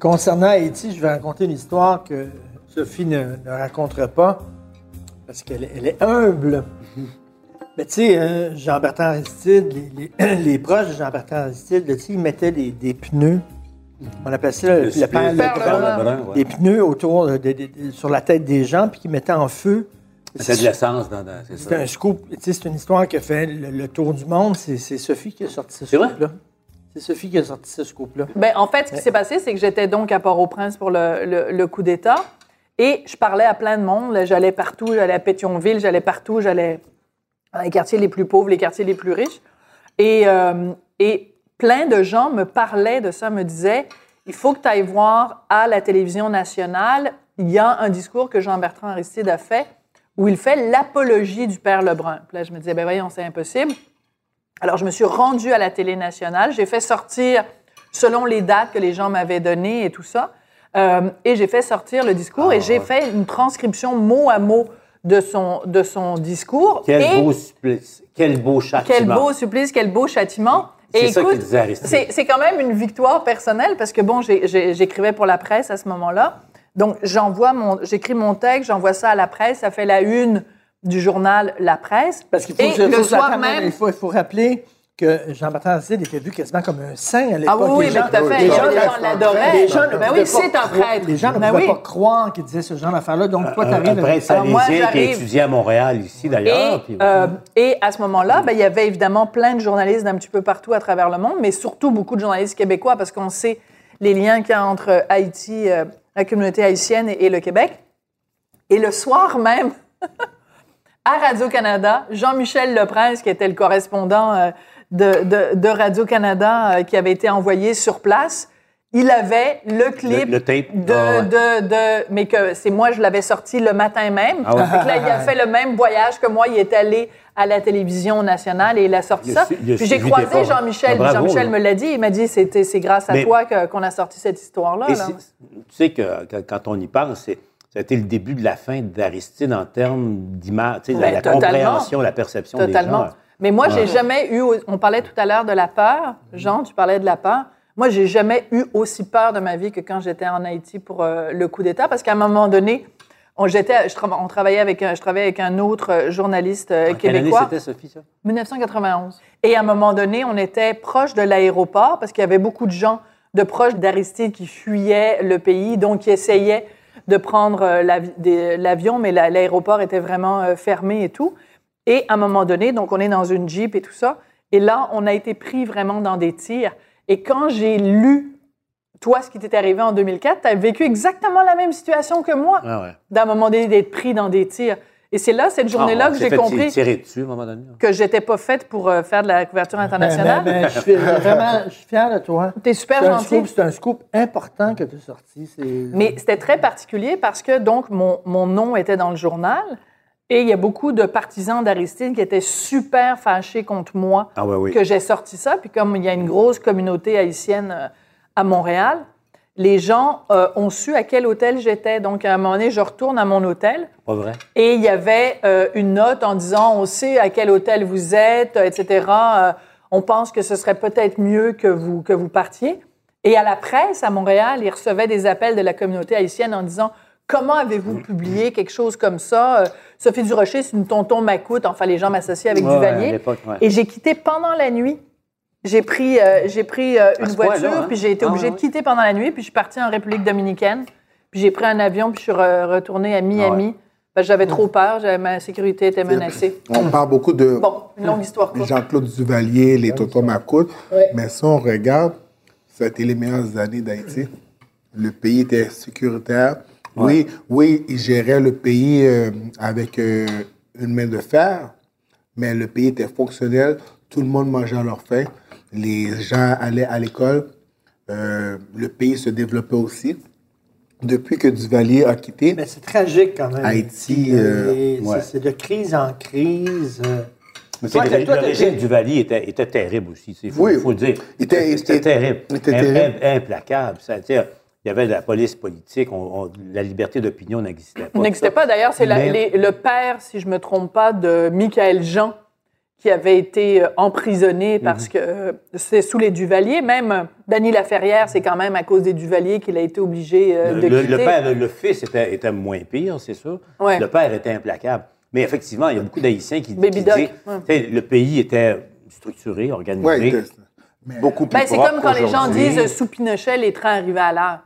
Concernant Haïti, je vais raconter une histoire que Sophie ne, ne racontera pas parce qu'elle est- humble. [laughs] Mais tu sais, euh, Jean-Bertrand Aristide, les, les- [clears throat] les proches de Jean-Bertrand Aristide, ils mettaient des, des pneus. On appelait ça le, le supplice, père ouais. Des pneus autour de- de- de- sur la tête des gens, puis qu'ils mettaient en feu. C'est de l'essence dans, dans c'est un scoop. Tu sais, c'est une histoire qui a fait le, le tour du monde. C'est Sophie qui a sorti ce C'est vrai? scoop-là. C'est Sophie qui a sorti ce scoop-là. Ben, en fait, ce qui s'est passé, c'est que j'étais donc à Port-au-Prince pour le, le- le coup d'État et je parlais à plein de monde. J'allais partout, j'allais à Pétionville, j'allais partout, j'allais dans les quartiers les plus pauvres, les quartiers les plus riches. Et, euh, et plein de gens me parlaient de ça, me disaient il faut que tu ailles voir à la télévision nationale, il y a un discours que Jean-Bertrand Aristide a fait où il fait l'apologie du père Lebrun. Puis là, je me disais ben voyons, c'est impossible. Alors, je me suis rendue à la télé nationale. J'ai fait sortir, selon les dates que les gens m'avaient données et tout ça, euh, et j'ai fait sortir le discours et j'ai fait une transcription mot à mot de son, de son discours. Quel et beau supplice, quel beau châtiment. quel beau supplice, quel beau châtiment. C'est Et ça écoute, qu'il disait Aristide. c'est quand même une victoire personnelle parce que bon, j'écrivais pour la presse à ce moment-là. Donc, j'envoie mon, j'écris mon texte, j'envoie ça à la presse, ça fait la une du journal La Presse. Parce qu'il faut, Et que- le faut- soir même, il faut, il faut rappeler que Jean-Bertrand Aristide était vu quasiment comme un saint à l'époque. Ah oui, oui, Les ben gens- tout à fait. les gens- l'adoraient. Les gens ne Ben pouvaient oui, pas c'est un prêtre. Les gens ne Ben pouvaient oui. pas croire qu'il disait ce genre d'affaires-là. Donc, toi, tu Un, arrives un prêtre salésien qui étudié à Montréal ici, d'ailleurs. Et, puis- euh, et à ce moment-là, ben, il y avait évidemment plein de journalistes d'un petit peu partout à travers le monde, mais surtout beaucoup de journalistes québécois parce qu'on sait les liens qu'il y a entre Haïti, euh, la communauté haïtienne et, et le Québec. Et le soir même, [laughs] à Radio-Canada, Jean-Michel Leprince, qui était le correspondant euh, de, de- de Radio-Canada euh, qui avait été envoyé sur place, il avait le clip Le- le tape. de, Ah ouais. de, de- mais que c'est moi, je l'avais sorti le matin même. Ah ouais. Fait que là, il a [laughs] fait le même voyage que moi. Il est allé à la télévision nationale et il a sorti Il a ça. Puis j'ai croisé. Jean-Michel. Ah, Jean-Michel là. me l'a dit. Il m'a dit c'était c'est grâce à Mais- toi qu'on a sorti cette histoire-là. Et là. c'est- tu sais que quand, quand on y pense, c'est, ça a été le début de la fin d'Aristide en termes d'image, tu sais, la, la compréhension, la perception Totalement. des gens. Mais moi, j'ai jamais eu. On parlait tout à l'heure de la peur. Jean, tu parlais de la peur. Moi, j'ai jamais eu aussi peur de ma vie que quand j'étais en Haïti pour euh, le coup d'État, parce qu'à un moment donné, on, j'étais, je on travaillait avec un, je travaillais avec un autre euh, journaliste euh, En quelle année québécois. c'était, Sophie, ça? 1991. Et à un moment donné, on était proche de l'aéroport parce qu'il y avait beaucoup de gens de proches d'Aristide qui fuyaient le pays, donc qui essayaient de prendre euh, l'avion, mais la- l'aéroport était vraiment euh, fermé et tout. Et à un moment donné, donc on est dans une Jeep et tout ça, et là, on a été pris vraiment dans des tirs. Et quand j'ai lu, toi, ce qui t'est arrivé en 2004, tu as vécu exactement la même situation que moi, Ah ouais. d'un moment donné, d'être pris dans des tirs. Et c'est là, cette journée-là, Ah, que j'ai compris tirer dessus à un moment donné. que j'étais pas faite pour euh, faire de la couverture Ben, internationale. ben, ben, je suis [laughs] vraiment je suis fier de toi. T'es super C'est un, gentil. scoop, c'est un scoop important que tu as sorti. Mais c'était très particulier parce que donc mon, mon nom était dans le journal et il y a beaucoup de partisans d'Aristide qui étaient super fâchés contre moi Ah ouais, oui. que j'ai sorti ça. Puis comme il y a une grosse communauté haïtienne euh, à Montréal, les gens euh, ont su à quel hôtel j'étais. Donc, à un moment donné, je retourne à mon hôtel Pas vrai? et il y avait euh, une note en disant on sait à quel hôtel vous êtes, euh, etc. Euh, on pense que ce serait peut-être mieux que vous, que vous partiez. Et à la presse à Montréal, ils recevaient des appels de la communauté haïtienne en disant Comment avez-vous publié quelque chose comme ça? Euh, Sophie Durocher, c'est une tonton macoute. Enfin, les gens m'associaient avec Ouais, Duvalier. ouais. Et j'ai quitté pendant la nuit. J'ai pris, euh, j'ai pris euh, une voiture, hein? puis j'ai été Ah, obligée ouais. de quitter pendant la nuit, puis je suis partie en République dominicaine. Puis j'ai pris un avion, puis je suis re- retournée à Miami. Parce que j'avais trop peur, ma sécurité était menacée. On parle beaucoup de Bon, une longue histoire. Jean-Claude Duvalier, les Tontons Macoute. Ouais. Mais si on regarde, ça a été les meilleures années d'Haïti. Le pays était sécuritaire. Oui, oui, il gérait le pays euh, avec euh, une main de fer, mais le pays était fonctionnel. Tout le monde mangeait à leur faim. Les gens allaient à l'école. Euh, le pays se développait aussi. Depuis que Duvalier a quitté, Mais c'est tragique quand même. Haïti, C'est- euh, c'est- ouais. C'est de crise en crise. euh. Mais Toi, le, toi, le t'as- régime du Valier était, était terrible aussi. Il faut, Oui. faut le dire. Il était- il C'était était- terrible. il était terrible. im- implacable. Sais, il y avait de la police politique. on- on- la liberté d'opinion n'existait pas. N'existait pas. D'ailleurs, c'est le père, si je me trompe pas, de Michael Jean, qui avait été euh, emprisonné parce Mhm. que euh, c'est sous les Duvaliers. Même euh, Dany Laferrière, c'est quand même à cause des Duvaliers qu'il a été obligé Le, de le- quitter. le père, le, fils était, était moins pire, c'est sûr. Ouais. Le père était implacable. Mais effectivement, il y a beaucoup d'Haïtiens qui, Baby qui Doc, disent ouais. le pays était structuré, organisé, ouais, était- beaucoup plus Ben, c'est comme quand les gens disent sous Pinochet, les trains arrivaient à l'heure.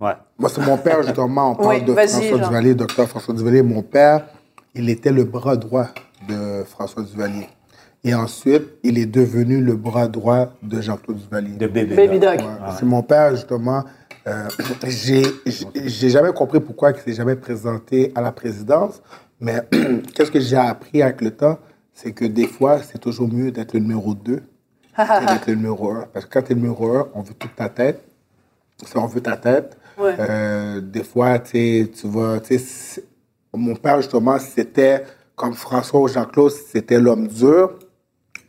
Ouais. Moi, c'est mon père, justement. On [laughs] parle Oui, de François. Duvalier, docteur François Duvalier. Mon père, il était le bras droit de François Duvalier. Et ensuite, il est devenu le bras droit de Jean-Claude Duvalier. De bébé. Baby Doc. Ouais, C'est mon père, justement. euh, [clears throat] j'ai jamais compris pourquoi il s'est jamais présenté à la présidence, mais [clears throat] qu'est-ce que j'ai appris avec le temps, c'est que des fois, c'est toujours mieux d'être le numéro 2 [laughs] que d'être le numéro 1. Parce que quand tu es le numéro 1, on veut toute ta tête. Si on veut ta tête, Ouais. euh, des fois, tu sais, tu vas... Mon père, justement, c'était comme François ou Jean-Claude, c'était l'homme dur.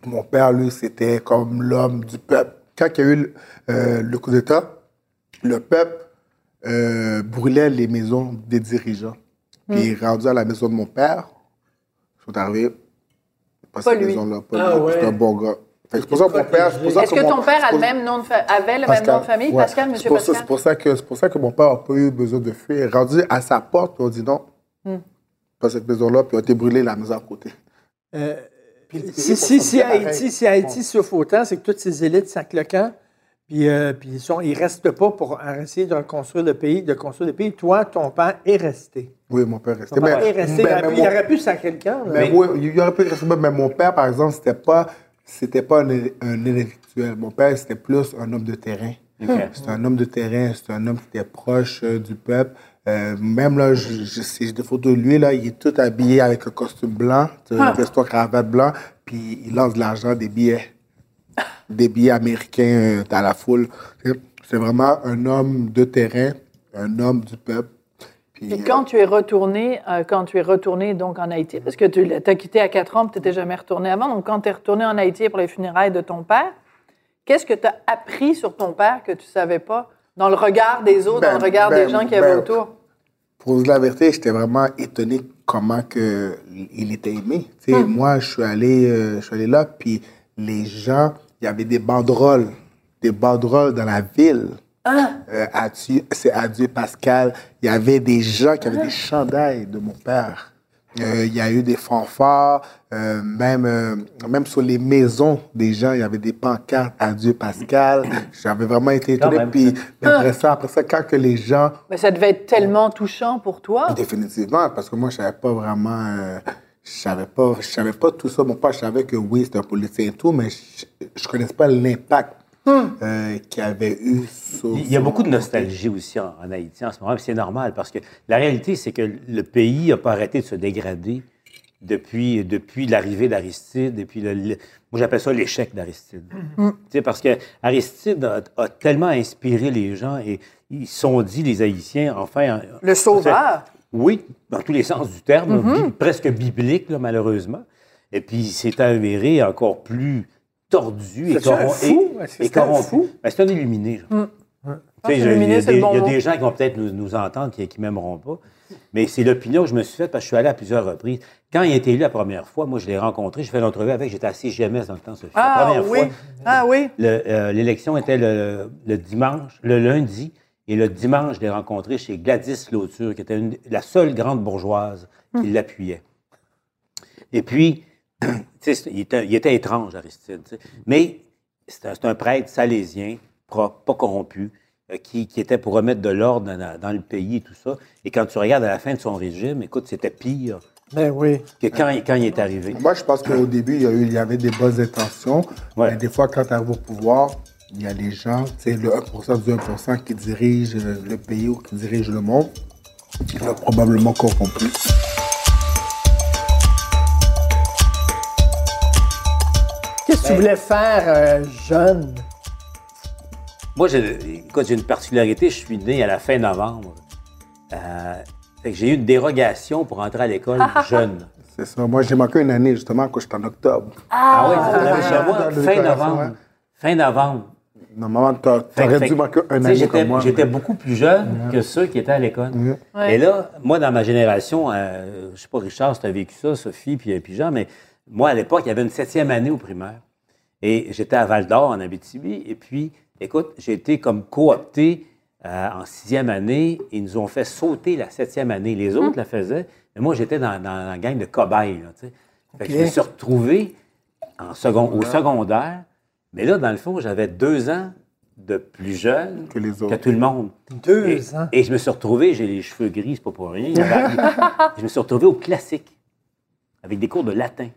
Mon père, lui, c'était comme l'homme du peuple. Quand il y a eu le, euh, le coup d'État, le peuple euh, brûlait les maisons des dirigeants. Puis, rendu à la maison de mon père, ils sont arrivés, pas, Pas cette lui. maison-là, pas Ah lui. ouais. C'est un bon gars. C'est pour ça que mon père... Est-ce que ton père a c'est le pour- même nom de fa- avait le même nom de famille, ouais. Pascal, Monsieur Pascal? C'est pour, ça que- c'est pour ça que mon père n'a pas eu besoin de fuir. Rendu à sa porte, on dit non. Pas cette maison-là, puis on a été brûlé la maison à côté. Euh, si, si, Haïti, si Haïti souffre autant, c'est que toutes ces élites sacent le camp, puis, euh, puis ils ne ils restent pas pour essayer de reconstruire le pays, de construire le pays. Toi, ton père est resté. Oui, mon père est resté. Ton père est resté. mais- il, aurait mais pu, il aurait pu sacrer le camp. là. Mais oui, il aurait pu rester, mais mon père, par exemple, c'était pas, c'était pas un, un intellectuel. Mon père, c'était plus un homme de terrain. OK. C'était un homme de terrain, c'était un homme qui était proche euh, du peuple. Euh, même là, je, je, j'ai des photos de lui, là, il est tout habillé avec un costume blanc, Ah. veston cravate blanc, puis il lance de l'argent, des billets, des billets américains euh, dans la foule. C'est- vraiment un homme de terrain, un homme du peuple. Puis, Et quand tu es retourné, euh, quand tu es retourné donc en Haïti, parce que tu as quitté à 4 ans, tu n'étais jamais retourné avant, donc quand tu es retourné en Haïti pour les funérailles de ton père, qu'est-ce que tu as appris sur ton père que tu savais pas dans le regard des autres, Ben, dans le regard ben, des gens qui avaient ben, autour? Pour vous dire la vérité, j'étais vraiment étonné comment que il était aimé. Sais, Moi, je suis allé, euh, je suis allé là, puis les gens, il y avait des banderoles, des banderoles dans la ville. Euh, adieu, c'est adieu Pascal. Il y avait des gens qui avaient des chandails de mon père. Euh, il y a eu des fanfares, euh, même, euh, même sur les maisons des gens, il y avait des pancartes Adieu Pascal. [clears throat] J'avais vraiment été étonné. Puis après ça, après ça, quand que les gens Mais ça devait être tellement touchant pour toi. Définitivement, parce que moi, je savais pas vraiment. euh, je savais pas, je savais pas tout ça. Mon père, je savais que oui, c'était un politicien et tout, mais je, je connaissais pas l'impact euh, qu'il avait eu sur. Il y a beaucoup de nostalgie aussi en, en Haïti en ce moment, c'est normal parce que la réalité, c'est que le pays n'a pas arrêté de se dégrader depuis, depuis l'arrivée d'Aristide, depuis le, le- moi j'appelle ça l'échec d'Aristide. Tu sais, Parce que Aristide a, a tellement inspiré les gens et ils se sont dit, les Haïtiens, enfin. Le sauveur. Oui, dans tous les sens du terme, bi- presque biblique, là, malheureusement. Et puis, il s'est avéré encore plus tordu et, corrom- fou? et- et corrompu. Ben, c'est un illuminé. genre. sais, je- il y, a des- le bon il y a mot. des gens qui vont peut-être nous, nous entendre qui ne m'aimeront pas. Mais c'est l'opinion que je me suis faite parce que je suis allé à plusieurs reprises. Quand il a été élu la première fois, moi, je l'ai rencontré, j'ai fait l'entrevue avec, j'étais assis GMS dans le temps, Sophie. la Ah première oui. fois, Ah oui. euh, l'élection était le, le dimanche, le lundi, et le dimanche, je l'ai rencontré chez Gladys Lauture, qui était une- la seule grande bourgeoise qui l'appuyait. Et puis, [coughs] il était, il était étrange, Aristide. Mais c'est un, prêtre salésien, propre, pas corrompu, euh, qui, qui était pour remettre de l'ordre dans, la- dans le pays et tout ça. Et quand tu regardes à la fin de son régime, écoute, c'était pire Ben oui. que quand, il- quand il est arrivé. Moi, je pense qu'au début, il y, a eu- il y avait des bonnes intentions. Ouais. Mais des fois, quand tu arrives au pouvoir, il y a des gens, c'est le 1% du 1% qui dirige le pays ou qui dirige le monde, qui sont probablement corrompus. Tu voulais faire euh, jeune? Moi, j'ai, écoute, j'ai une particularité, je suis né à la fin novembre. Euh, fait que j'ai eu une dérogation pour entrer à l'école [laughs] jeune. C'est ça. Moi, j'ai manqué une année, justement, quand j'étais en octobre. Ah, oui, ah, chez moi, fin novembre. ouais. Fin novembre. Normalement, t'aurais dû que, manquer un année comme moi. j'étais beaucoup plus jeune que ceux qui étaient à l'école. Ouais. Et là, moi, dans ma génération, euh, je sais pas, Richard, si tu as vécu ça, Sophie, puis, puis Jean, mais moi, à l'époque, il y avait une septième année au primaire. Et j'étais à Val d'Or, en Abitibi. Et puis, écoute, j'ai été comme coopté euh, en sixième année. Ils nous ont fait sauter la septième année. Les autres la faisaient. Mais moi, j'étais dans, dans la gang de cobayes. Là, fait que je me suis retrouvé en second, au secondaire. Mais là, dans le fond, j'avais deux ans de plus jeune Que les autres. tout le monde. Deux Et, ans? et je me suis retrouvé, j'ai les cheveux gris, c'est pas pour rien. [laughs] je me suis retrouvé au classique, avec des cours de latin.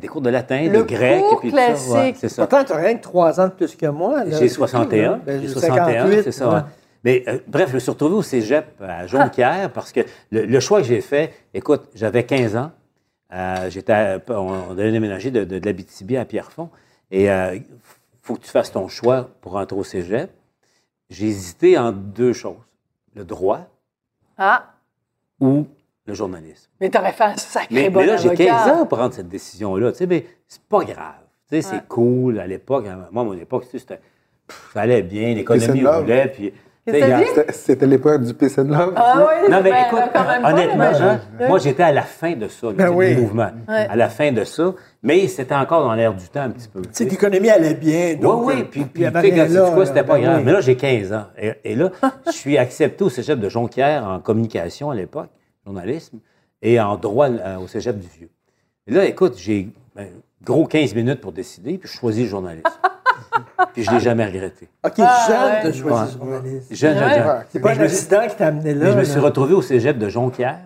Des cours de latin, Le de grec. cours puis tout ça. classique. Ouais, c'est ça. Pourtant, tu as rien que trois ans de plus que moi. J'ai C'est 61. tout, là. Ben, j'ai j'ai 61, 58, c'est ça. ouais. Mais euh, bref, je me suis retrouvé au cégep à Jonquière parce que le, le choix que j'ai fait, écoute, j'avais 15 ans. Euh, j'étais on, on devait déménager de, de, de l'Abitibi à Pierrefonds. Et il faut que tu fasses ton choix pour entrer au cégep. J'ai hésité entre deux choses. Le droit Ah, ou le journalisme. mais t'aurais fait un sacré Mais, bon mais là, j'ai avocat. 15 ans pour prendre cette décision-là. Tu sais, mais c'est pas grave. Tu sais, Ouais. c'est cool. À l'époque, moi, à mon époque, tu sais, c'était. pff, Ça allait bien, l'économie roulait. Puis? C'était- l'époque du Peace and Love. Ah oui, Non, mais ben, écoute, quand même pas, honnêtement, Jean, moi, j'étais à la fin de ça, là, Ben oui. mouvement. Ouais. À la fin de ça. Mais c'était encore dans l'air du temps un petit peu. tu sais, l'économie allait bien. Oui, Donc, oui, euh, puis, tu sais, quoi, c'était pas Ben grave. oui. Mais là, j'ai 15 ans. Et, et là, [laughs] je suis accepté au cégep de Jonquière en communication à l'époque, journalisme, et en droit euh, au cégep du Vieux. Et là, écoute, j'ai ben, gros 15 minutes pour décider, puis je choisis le journalisme. [laughs] puis je l'ai jamais regretté. OK, Ah, jeune, ouais. tu as choisi Ouais. journaliste. Jeune, jeune, Ouais. C'est pas un je me suis- accident qui t'a amené là. mais je me suis retrouvé au cégep de Jonquière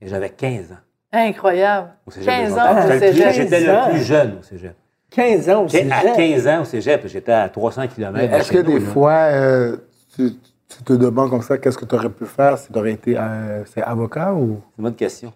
et j'avais 15 ans. Incroyable. Au cégep de 15 Jonquière. ans au J'étais le plus- cégep. J'étais 15 ans. le plus jeune au cégep. 15 ans au cégep. À 15 ans au cégep, j'étais à 300 km. Est-ce que des fois, euh, tu, tu te demandes comme ça, qu'est-ce que tu aurais pu faire si tu aurais été euh, avocat ou? C'est une bonne question.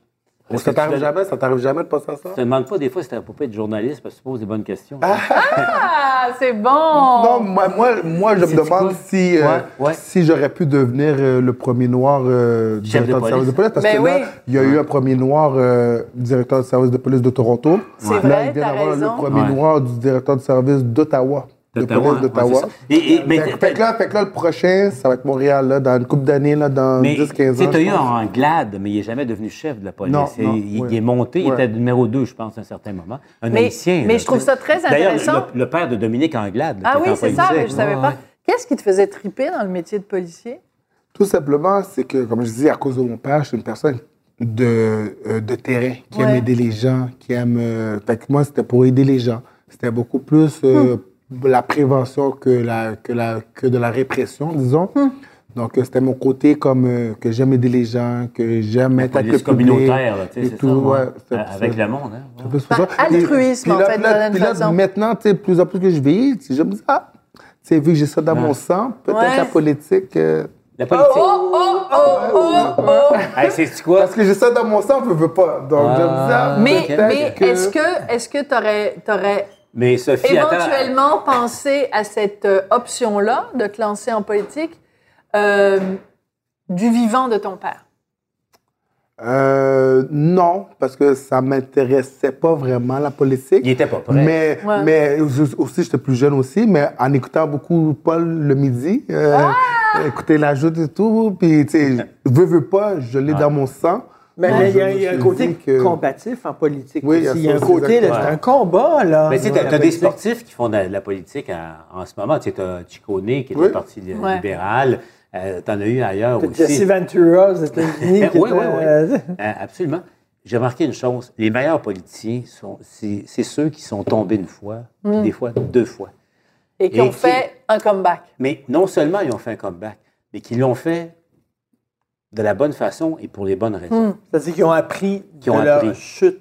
Ça t'arrive jamais? Ça t'arrive jamais de penser à ça? Je te demande pas des fois si t'as pas être journaliste parce que tu poses des bonnes questions. Ah, c'est bon. Non, moi, moi, moi, je me demande si, euh, Ouais, ouais. si j'aurais pu devenir euh, le premier noir euh, de directeur de, service de police. Parce Ben que là, oui. il y a eu un premier noir euh, directeur de service de police de Toronto. C'est Là, vrai, il vient t'as d'avoir raison. le premier Ouais. noir du directeur de service d'Ottawa. De D'Ottawa, hein? d'Ottawa. Ouais, c'est ça. Et- et- mais fait, fait que là, fait que là, le prochain, ça va être Montréal, là, dans une couple d'années, là, dans mais 10-15 tu ans. sais, je eu en glade, mais il n'est jamais devenu chef de la police. Non, il, est monté, il était numéro 2, je pense, à un certain moment. Un Mais- haïtien. mais là, je trouve tu ça très D'ailleurs, intéressant. le, le père de Dominique Anglade. Ah oui, c'est ça, mais je savais Ouais, pas. Qu'est-ce qui te faisait triper dans le métier de policier? Tout simplement, c'est que, comme je disais, à cause de mon père, je suis une personne de, euh, de terrain, qui aime aider les gens, qui aime... euh, fait que moi, c'était pour aider les gens. C'était beaucoup plus euh, la prévention que, la, que, la, que de la répression, disons. Donc, euh, c'était mon côté comme euh, que j'aime aider les gens, que j'aime être avec le communautaire, là, tu sais, et c'est tout, ça. ouais, ouais. Euh, Avec monde, hein. un peu Par ça. Puis- altruisme, en là, fait, là- façon. maintenant, tu sais, plus en plus que je vieillis, tu sais, je me dis, ah, tu sais, vu que j'ai ça dans mon sang, peut-être Ouais. la politique... euh, La politique. Oh, oh, oh, oh, oh! Hey, c'est quoi? Parce que j'ai ça dans mon sang, je veux pas. Donc, je me dis, ah, Mais, peut-être mais que- est-ce que est-ce que t'aurais aurais Mais Sophie, attends. éventuellement pensé à cette euh, option-là de te lancer en politique euh, du vivant de ton père? Euh, non, parce que ça m'intéressait pas vraiment la politique. Il était pas prêt. Mais, Ouais. mais je- aussi, j'étais plus jeune aussi, mais en écoutant beaucoup Paul le midi, euh, Ah! écouter la joute et tout, puis tu sais, veux, veux pas, je l'ai dans mon sang. Mais il y a, y un côté que- combatif en politique Oui, il y a un côté, c'est un combat, là. Mais tu sais, la t'as- t'as des sportifs qui font de la, de la politique en, en ce moment. Tu sais, t'as Ciccone, qui est Oui. du Parti Ouais. libéral. Euh, T'en as eu ailleurs aussi. Jesse Ventura aux États-Unis. [laughs] qui oui, oui, oui. euh, [laughs] Euh, absolument. J'ai remarqué une chose. Les meilleurs politiciens, sont, c'est, c'est ceux qui sont tombés une fois, puis des fois deux fois. Et qui Et ont qui- fait un comeback. Mais non seulement ils ont fait un comeback, mais qu'ils l'ont fait de la bonne façon et pour les bonnes raisons. C'est-à-dire qu'ils ont appris Qui ont de leur appris. chute.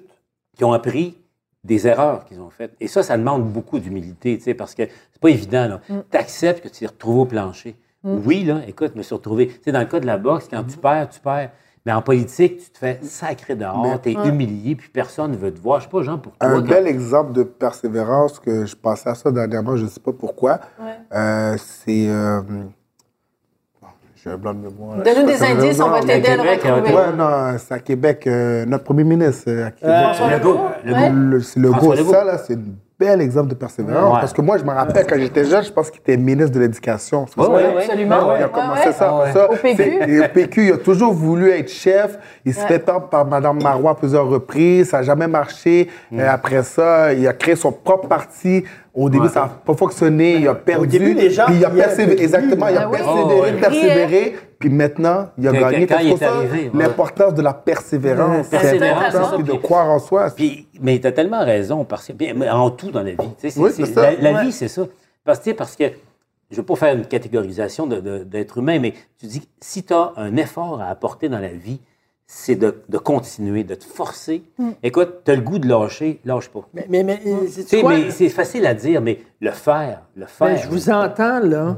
Qui ont appris des erreurs qu'ils ont faites. Et ça, ça demande beaucoup d'humilité, tu sais, parce que c'est pas évident. Là. Tu acceptes que tu t'es retrouvé au plancher. Oui, là, écoute, je me suis retrouvé. Tu sais, dans le cas de la boxe, quand tu perds, tu perds. Mais en politique, tu te fais sacré dehors, tu es humilié, puis personne ne veut te voir. Je sais pas, Jean, pour toi. Un quand- bel exemple de persévérance, que je pensais à ça dernièrement, je ne sais pas pourquoi. Ouais. Euh, c'est. euh, J'ai un blanc de mémoire. Donne-nous des indices, on va t'aider à le Québec, retrouver. Ouais, non, c'est à Québec. euh, notre premier ministre euh, à Québec. Le- C'est le Legault. ça, là, c'est un bel exemple de persévérance. Ouais. Parce que moi, je me rappelle, quand j'étais jeune, je pense qu'il était ministre de l'Éducation. Ouais, ouais, ouais. Absolument. Il a commencé ouais. ça? Ah ouais. ça. Au PQ. Et Au PQ, il a toujours voulu être chef. Il se Ouais. fait par Mme Marois à plusieurs reprises. Ça n'a jamais marché. Mm. Et après ça, il a créé son propre parti. Au début, Ouais. ça n'a pas fonctionné. Il a perdu. début, les gens Puis il a persévéré. Exactement. Il a Ah oui. persévéré, ouais. persévéré. Puis maintenant, il a Que- gagné. quand il est arrivé, ouais. L'importance de la persévérance. Puis de croire en soi. Puis, mais tu as tellement raison, parce que, mais en tout dans la vie. tu sais, c'est- Oui, c'est- c'est ça. La, la Ouais. vie, c'est ça. Parce, que, tu sais, parce que, je ne veux pas faire une catégorisation de- de- d'être humain, mais tu dis, si tu as un effort à apporter dans la vie, c'est de, de continuer, de te forcer. Écoute, tu as le goût de lâcher, lâche pas. Mais, mais, mais Tu c'est sais, quoi? mais c'est facile à dire, mais le faire, le faire. Ben, je vous entends, là.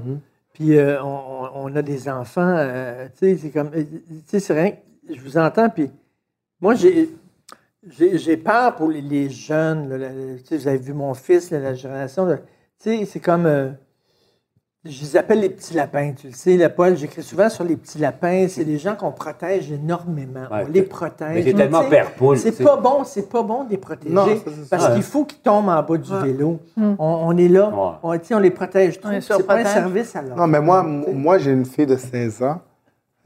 Puis euh, on, a des enfants. euh, tu sais, c'est comme. euh, Tu sais, c'est rien. Je vous entends. Puis moi, j'ai. J'ai peur pour les, jeunes. tu sais, vous avez vu mon fils, la génération. Tu sais, c'est comme. Je les appelle les petits lapins. Tu le sais, le Paul, j'écris souvent sur les petits lapins. C'est les gens qu'on protège énormément. Ouais, on les protège. mais tellement père poule, C'est pas bon, c'est pas bon de les protéger. Non, ça, c'est parce qu'il faut qu'ils tombent en bas du vélo. On, on est là. Ouais. On, les protège les C'est pas un service à l'homme. Non, mais moi, moi j'ai une fille de 16 ans.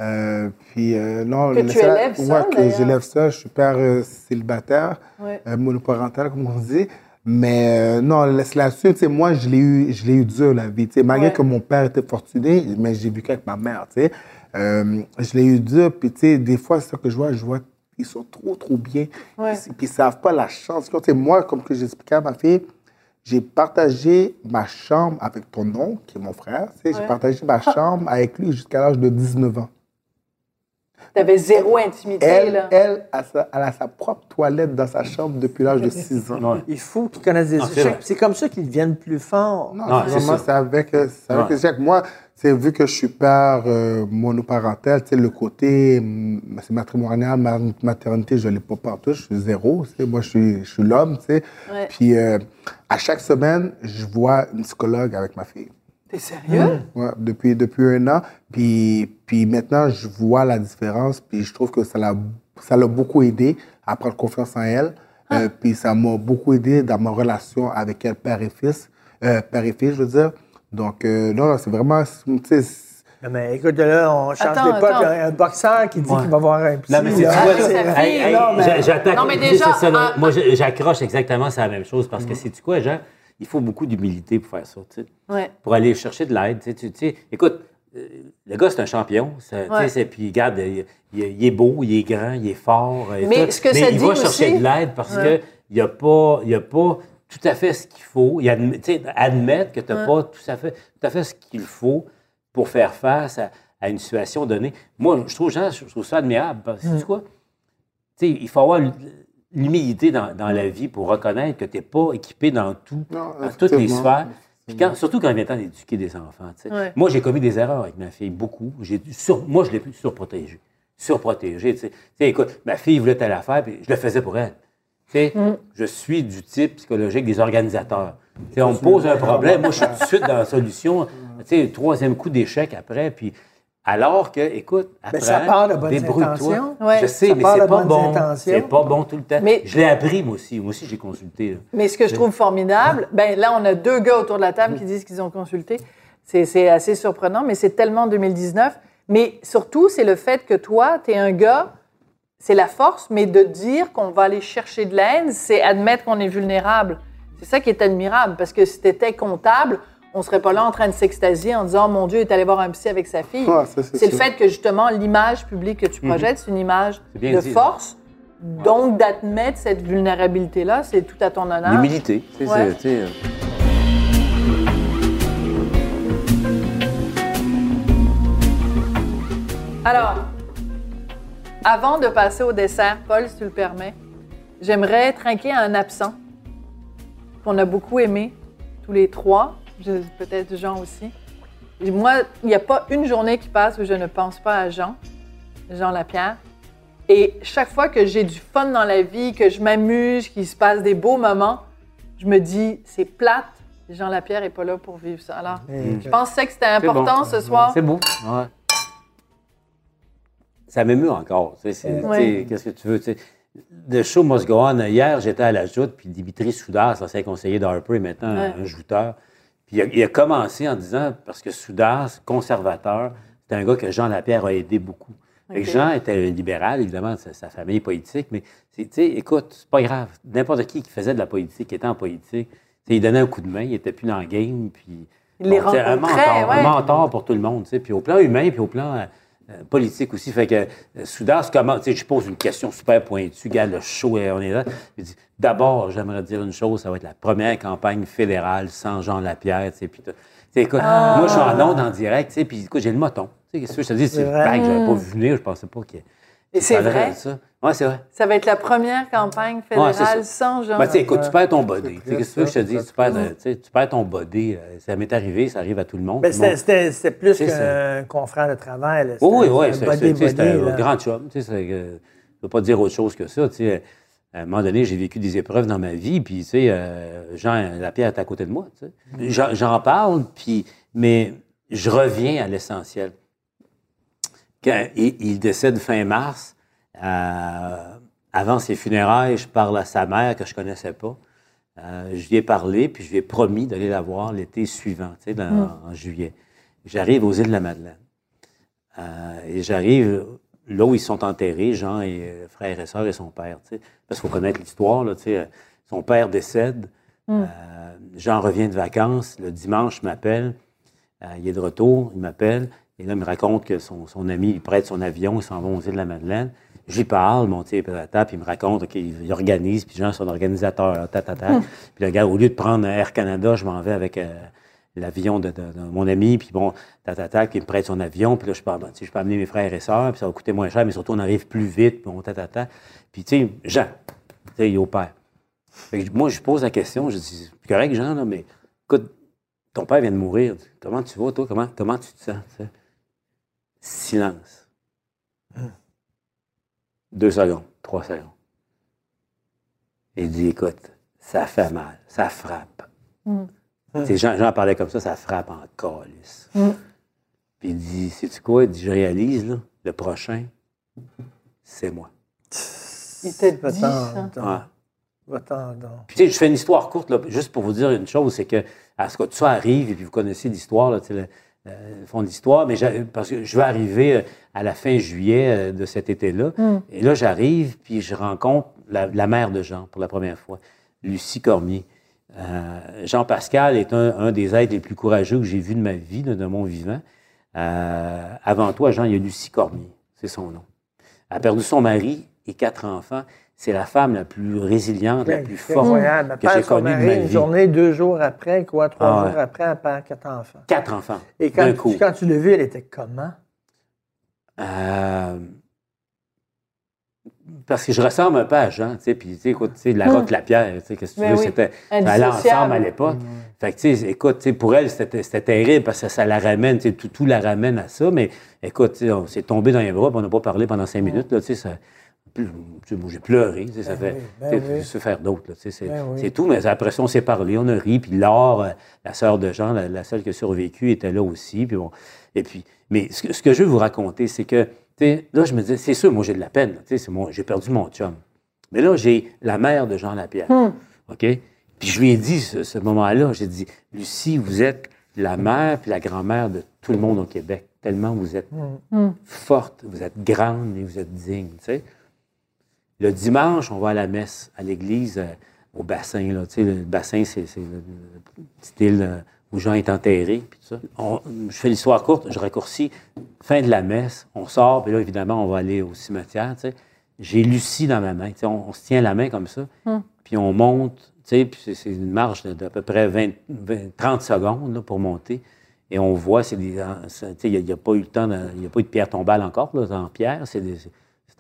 Euh, puis, euh, non, Que tu ça- élèves seul, Ouais, que j'élève ça. Je suis père euh, célibataire, Ouais. euh, monoparental, comme on dit. Mais euh, non, là-dessus, tu sais, moi, je l'ai eu, je l'ai eu dur, la vie. Tu sais, malgré Ouais. que mon père était fortuné, mais j'ai vécu avec ma mère, tu sais. Euh, je l'ai eu dur, puis tu sais, des fois, c'est ça que je vois, je vois, ils sont trop, trop bien. Ouais. Puis, puis ils savent pas la chance. Tu sais, moi, comme que j'expliquais à ma fille, j'ai partagé ma chambre avec ton oncle, qui est mon frère. tu sais, J'ai partagé ma [laughs] chambre avec lui jusqu'à l'âge de 19 ans. T'avais zéro intimité, Elle, là. elle, a sa, elle a sa propre toilette dans sa chambre depuis l'âge de 6 ans. Il faut qu'ils connaissent des échecs. C'est comme ça qu'ils deviennent plus forts. Non, Non, vraiment, ça. c'est avec, euh, c'est avec échecs. Moi, c'est vu que je suis père euh, monoparental, tu sais, le côté, c'est matrimonial, ma- maternité, je ne l'ai pas partout, je suis zéro, tu sais. Moi, je suis, je suis l'homme, tu sais. Ouais. Puis, euh, à chaque semaine, je vois une psychologue avec ma fille. T'es sérieux? Ouais, depuis, depuis un an. Puis, puis maintenant, je vois la différence. Puis je trouve que ça l'a, ça l'a beaucoup aidé à prendre confiance en elle. Euh, puis ça m'a beaucoup aidé dans ma relation avec elle, père et fils. Euh, père et fils, je veux dire. Donc, euh, non, non, c'est vraiment. Non, mais écoute, là, on change d'époque. Un boxeur qui dit Ouais. qu'il va voir un petit. Non, mais c'est vois, Ah, hey, hey, Non, mais- j'a- j'attaque. Non, mais déjà, ça, là. ah, moi, j'accroche exactement c'est la même chose parce que Mm. c'est tu quoi, Jean? Il faut beaucoup d'humilité pour faire ça, tu sais. Ouais. pour aller chercher de l'aide. Tu sais, tu- tu sais, écoute, euh, le gars, c'est un champion. ça, Ouais. Puis, regarde, il, il- il est beau, il est grand, il est fort. et Mais tout. ce que Mais ça il dit va chercher de l'aide parce Ouais. qu'il n'a pas, il a pas tout à fait ce qu'il faut. Il admet, admettre que tu n'as pas tout à, fait, tout à fait ce qu'il faut pour faire face à, à une situation donnée. Moi, je trouve, je trouve ça admirable. Parce que, Mm. quoi? Il faut avoir l'humilité dans, dans la vie pour reconnaître que tu n'es pas équipé dans tout, Non, dans toutes les sphères. Puis quand- surtout quand il vient le temps d'éduquer des enfants. Ouais. Moi, j'ai commis des erreurs avec ma fille, beaucoup. Sur- moi, je l'ai pu surprotéger. Surprotéger. Tu sais. Écoute, ma fille voulait telle affaire, puis je le faisais pour elle. Tu sais, Je suis du type psychologique des organisateurs. Tu sais, on me pose un problème, moi, je suis [laughs] tout de suite dans la solution. Tu sais, troisième coup d'échec après, puis Alors que, écoute, après, Mais ça part de bonnes intentions. Ouais. Je sais, Ça mais c'est de pas bonnes bon. intentions. C'est pas bon tout le temps. Mais- Je l'ai appris, moi aussi. Moi aussi, j'ai consulté. là. Mais ce que je trouve formidable, ben là, on a deux gars autour de la table qui disent qu'ils ont consulté. C'est c'est assez surprenant, mais c'est tellement 2019. Mais surtout, c'est le fait que toi, tu es un gars, c'est la force, mais de dire qu'on va aller chercher de l'aide, c'est admettre qu'on est vulnérable. C'est ça qui est admirable, parce que si tu étais comptable, on serait pas là en train de s'extasier en disant, oh, mon Dieu, il est allé voir un psy avec sa fille. Ouais, ça, c'est le fait que justement, l'image publique que tu projettes, c'est une image bien de dit. force. Donc, d'admettre cette vulnérabilité-là, c'est tout à ton honneur. L'humilité. Ouais. euh, Alors, avant de passer au dessert, Paul, si tu le permets, j'aimerais trinquer un absent qu'on a beaucoup aimé, tous les trois, peut-être Jean aussi. Et moi, il n'y a pas une journée qui passe où je ne pense pas à Jean, Jean Lapierre. Et chaque fois que j'ai du fun dans la vie, que je m'amuse, qu'il se passe des beaux moments, je me dis, c'est plate, Jean Lapierre n'est pas là pour vivre ça. Alors, Et je pensais que c'était bon. important ce soir. C'est beau. Ouais. Ça m'émeut encore. Ouais. Qu'est-ce que tu veux? tu sais. The show must go on. Hier, j'étais à la joute, puis Dimitri Soudard, ancien conseiller d'Harper, est maintenant Ouais. un jouteur. Puis il a, il a commencé en disant, parce que Soudard, conservateur, c'est un gars que Jean Lapierre a aidé beaucoup. Jean était un libéral, évidemment, sa, sa famille politique, mais tu sais, écoute, c'est pas grave. N'importe qui qui faisait de la politique, qui était en politique, il donnait un coup de main, il était plus dans le game, puis... Il les sais, un mentor, ouais. un mentor pour tout le monde, tu sais, puis au plan humain, puis au plan euh, euh, politique aussi. Fait que euh, Soudas, comment, tu sais, je pose une question super pointue, gars, le show, euh, on est là. D'abord, j'aimerais dire une chose, ça va être la première campagne fédérale sans Jean Lapierre, tu sais, puis écoute, Ah. moi, je suis en onde en direct, tu sais, puis écoute, j'ai le moton. Tu sais, qu'est-ce que je te dis, c'est vague, j'avais pas vu venir, je pensais pas qu'il. Et c'est vrai? ça. Ouais, c'est vrai. Ça va être la première campagne fédérale sans Jean. Ben, tu sais, écoute, tu perds ton body. Tu sais, c'est Qu'est-ce que je te ça, dise? Tu perds, tu perds ton body. Ça m'est arrivé, ça arrive à tout le monde. Ben, c'était- plus qu'un confrère de travail. Oui, oui, C'était un grand chum. Tu sais, euh, je ne veux pas dire autre chose que ça. Tu sais. À un moment donné, j'ai vécu des épreuves dans ma vie, puis, tu sais, euh, Jean Lapierre est à côté de moi. tu sais. J'en, j'en parle, puis, mais je reviens à l'essentiel. Quand il, il décède fin mars, euh, avant ses funérailles, je parle à sa mère que je connaissais pas. Euh, je lui ai parlé, puis je lui ai promis d'aller la voir l'été suivant, tu sais, dans- en juillet. J'arrive aux îles de la Madeleine. Euh, et j'arrive là où ils sont enterrés, Jean et euh, frère et sœur et son père. tu sais. Parce qu'il faut connaître l'histoire. Euh, son père décède. Euh, Jean revient de vacances. Le dimanche, il m'appelle. Euh, il est de retour. Il m'appelle. Et là, il me raconte que son, son ami lui prête son avion. Ils s'en vont aux îles de la Madeleine. J'y parle, mon petit patata, puis il me raconte qu'il il organise, puis Jean, son organisateur, là, tatata. Puis le gars, au lieu de prendre Air Canada, je m'en vais avec l'avion de, de- de mon ami, puis bon, tatata, puis il me prête son avion, puis là, je peux, sais, je peux amener mes frères et sœurs, puis ça va coûter moins cher, mais surtout, on arrive plus vite, puis bon, tatata. Puis, tu sais, Jean, tu sais, il est au père. Fait que moi, je pose la question, je dis, correct, Jean, là, mais écoute, ton père vient de mourir. Comment tu vas, toi? Comment, comment tu te sens? tu sais? Silence. Deux secondes, trois secondes. Il dit, écoute, ça fait mal, ça frappe. Tu sais, Jean, Jean parlait comme ça, ça frappe en calice. Puis il dit, sais-tu quoi? Il dit, je réalise, là, le prochain, c'est moi. Il t'a dit ça. Puis, tu sais, je fais une histoire courte, là, juste pour vous dire une chose, c'est que, à ce que tout ça arrive, et puis vous connaissez l'histoire, là, tu sais, le, le fond de l'histoire, mais parce que je vais arriver euh, à la fin juillet euh, de cet été-là, et là, j'arrive, puis je rencontre la, la mère de Jean pour la première fois, Lucie Cormier. Euh, Jean-Pascal est un, un des êtres les plus courageux que j'ai vu de ma vie, là, de mon vivant. Euh, avant toi, Jean, il y a Lucie Cormier, c'est son nom. Elle a perdu son mari et quatre enfants. C'est la femme la plus résiliente, la plus forte incroyable. Que j'ai connue de ma une vie. journée, deux jours après, quoi, trois Ah jours après, elle perd quatre enfants. Quatre enfants. Et quand, d'un coup. tu, quand tu l'as vue, elle était comment? Euh, parce que je ressemble un peu à Jean, tu sais, puis tu sais, écoute, tu sais, la roque, la pierre, tu sais, qu'est-ce que tu Ben veux, oui. c'était, Indissociable. ensemble à l'époque. Fait que, tu sais, écoute, tu sais, pour elle, c'était terrible parce que ça la ramène, tu sais, tout, tout la ramène à ça, mais écoute, tu sais, on s'est tombé dans les bras, puis on n'a pas parlé pendant cinq minutes, là, tu sais, ça- j'ai pleuré, tu sais, ça fait. oui, ben oui. se faire d'autres, tu sais, c'est Ben oui. tout. Mais après ça, on s'est parlé, on a ri. Puis Laure, euh, la sœur de Jean, la, la seule qui a survécu, était là aussi. Puis bon, et puis, mais ce que, ce que je veux vous raconter, c'est que, là, je me disais, c'est sûr, moi, j'ai de la peine. j'ai perdu mon chum. Mais là, j'ai la mère de Jean Lapierre. OK? Puis je lui ai dit, ce, ce moment-là, j'ai dit, Lucie, vous êtes la mère puis la grand-mère de tout le monde au Québec. Tellement vous êtes forte, vous êtes grande et vous êtes digne. Le dimanche, on va à la messe, à l'église, euh, au bassin. Là, le bassin, c'est le petit île euh, où Jean est enterré. Puis tout ça. On- je fais l'histoire courte, je raccourcis. Fin de la messe, on sort, puis là, évidemment, on va aller au cimetière. tu sais. J'ai Lucie dans ma main. tu sais, On, on se tient la main comme ça, puis on monte. tu sais, Puis c'est- une marche d'à peu près 20, 20 30 secondes là, pour monter. Et on voit, c'est des. Il n'y a, pas eu le temps, de- il n'y a pas eu de pierre tombale encore, là, en pierre. C'est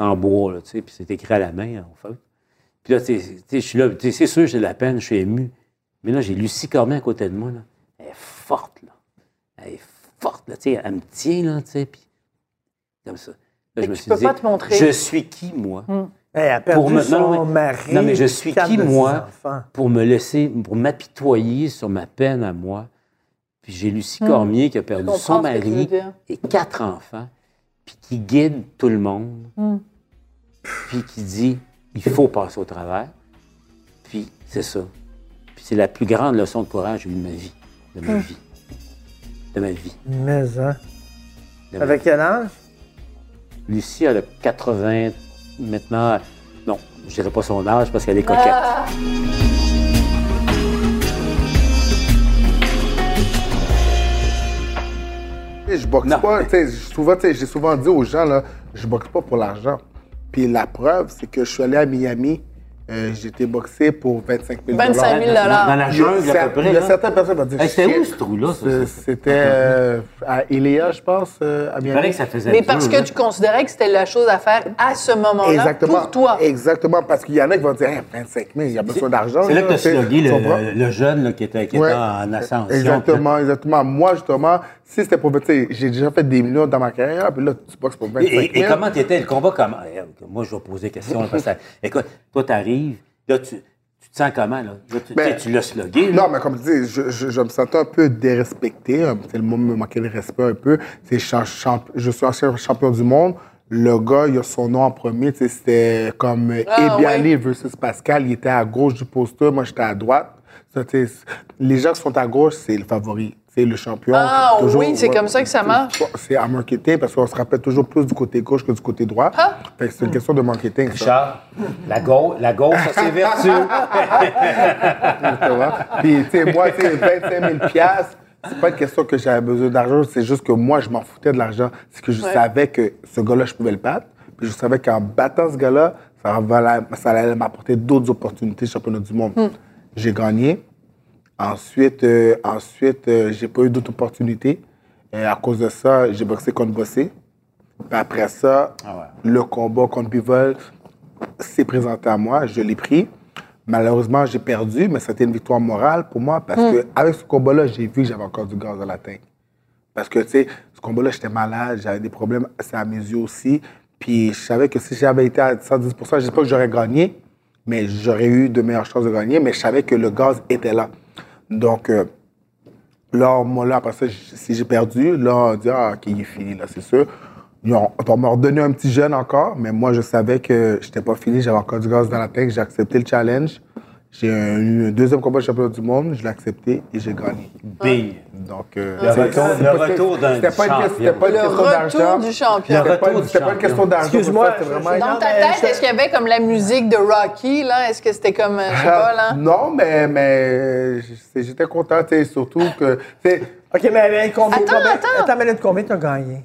en bois, là, tu sais, puis c'est écrit à la main, en fait. Puis là, tu sais, je suis là, c'est sûr, j'ai de la peine, je suis ému. Mais là, j'ai Lucie Cormier à côté de moi, là. Elle est forte, là. Elle est forte, là, tu sais, elle me tient, là, tu sais, puis comme ça. Là, je me tu suis peux dit, pas te montrer. je suis qui, moi, Elle a perdu Pour me- son non, mais- mari. non, mais je suis qui, moi, pour me laisser, pour m'apitoyer sur ma peine à moi. Puis j'ai Lucie Cormier qui a perdu Hmm. Son mari et quatre enfants, puis qui guide tout le monde, Hmm. puis qui dit il faut passer au travers. Puis c'est ça. Puis c'est la plus grande leçon de courage que j'ai eue de ma vie. De ma vie. De ma vie. Mais, hein? de ma Avec quel âge? Lucie, elle a 80 maintenant. Non, je dirais pas son âge parce qu'elle est coquette. Ah. Je boxe Non. pas, souvent, j'ai souvent dit aux gens, là, je boxe pas pour l'argent. Puis la preuve, c'est que je suis allé à Miami, euh, j'ai été boxé pour 25 000 25 000 Dans, dans la jungle, à peu près. Il y a là. certaines personnes qui vont dire Hey, C'était où ce trou-là? ça, C'est- ça? C'était euh, à Iléa, je pense, euh, à Miami. que ça faisait Mais parce que là. tu considérais que c'était la chose à faire à ce moment-là pour toi. Exactement, parce qu'il y en a qui vont dire Hey, 25 000, il y a besoin d'argent. C'est là que tu as tu slogué tu le, le jeune là, qui était, qui Ouais. était en ascension. Exactement, exactement. Moi, justement, si c'était pour. Tu sais, j'ai déjà fait des millions dans ma carrière, puis là, tu boxes pour 25 Et, 000. et- et comment t'étais? Le combat? Comment? Moi, je vais poser des questions. là, parce que, écoute, toi, t'arrives, là, tu, tu te sens comment? Là? Là, tu, Ben, tu l'as slogué. là. Non, mais comme tu dis, je, je, je me sentais un peu dérespecté. hein, C'est le mot me manquait de respect un peu. C'est cha- champ- je suis ancien champion du monde. Le gars, il a son nom en premier. C'était comme euh, Ah, Ebialé versus Pascal. Il était à gauche du poster, moi j'étais à droite. Ça, les gens qui sont à gauche, c'est le favori. C'est le champion. Ah, Toujours, oui, c'est comme ça que ça marche. C'est à marketing parce qu'on se rappelle toujours plus du côté gauche que du côté droit. Ah. Fait que c'est une question de marketing. ça. Richard, la gauche, la gauche, ça c'est vertu. Tu vois? Puis, tu sais, moi, tu sais, 25 000 piastres, c'est pas une question que j'avais besoin d'argent, c'est juste que moi, je m'en foutais de l'argent. C'est que je Ouais. savais que ce gars-là, je pouvais le battre. Puis je savais qu'en battant ce gars-là, ça, va- ça allait m'apporter d'autres opportunités championnat du monde. J'ai gagné. Ensuite, euh, ensuite euh, j'ai pas eu d'autres opportunités. Et à cause de ça, j'ai boxé contre Bossé. Puis après ça, le combat contre Bivol s'est présenté à moi. Je l'ai pris. Malheureusement, j'ai perdu, mais c'était une victoire morale pour moi parce que avec ce combat-là, j'ai vu que j'avais encore du gaz à la tête. Parce que, tu sais, ce combat-là, j'étais malade, j'avais des problèmes c'est à mes yeux aussi. Puis je savais que si j'avais été à 110 je ne sais pas que j'aurais gagné, mais j'aurais eu de meilleures chances de gagner, mais je savais que le gaz était là. Donc, euh, là, moi, là, après ça, si j'ai perdu, là, on dit, ah, OK, il est fini, là, c'est sûr. On m'a redonné un petit jeune encore, mais moi, je savais que j'étais pas fini, j'avais encore du gaz dans la tête, j'ai accepté le challenge. J'ai eu un deuxième combat de championnat du monde, je l'ai accepté et j'ai gagné. Bing. Donc, euh, Le c'est- retour- le pas- retour d'un C'était pas, une, champion. c'était pas une Le question retour d'argent. du champion. C'était pas, retour une- du c'était pas une question d'argent. Excuse-moi, vraiment Dans ta mais tête, je- est-ce qu'il y avait comme la musique de Rocky, là? Est-ce que c'était comme, euh, je sais pas, là? Non, mais, mais j'étais content, tu sais, surtout que, tu OK, mais, mais combien, Attends, combien, attends. attends minute, combien t'as gagné?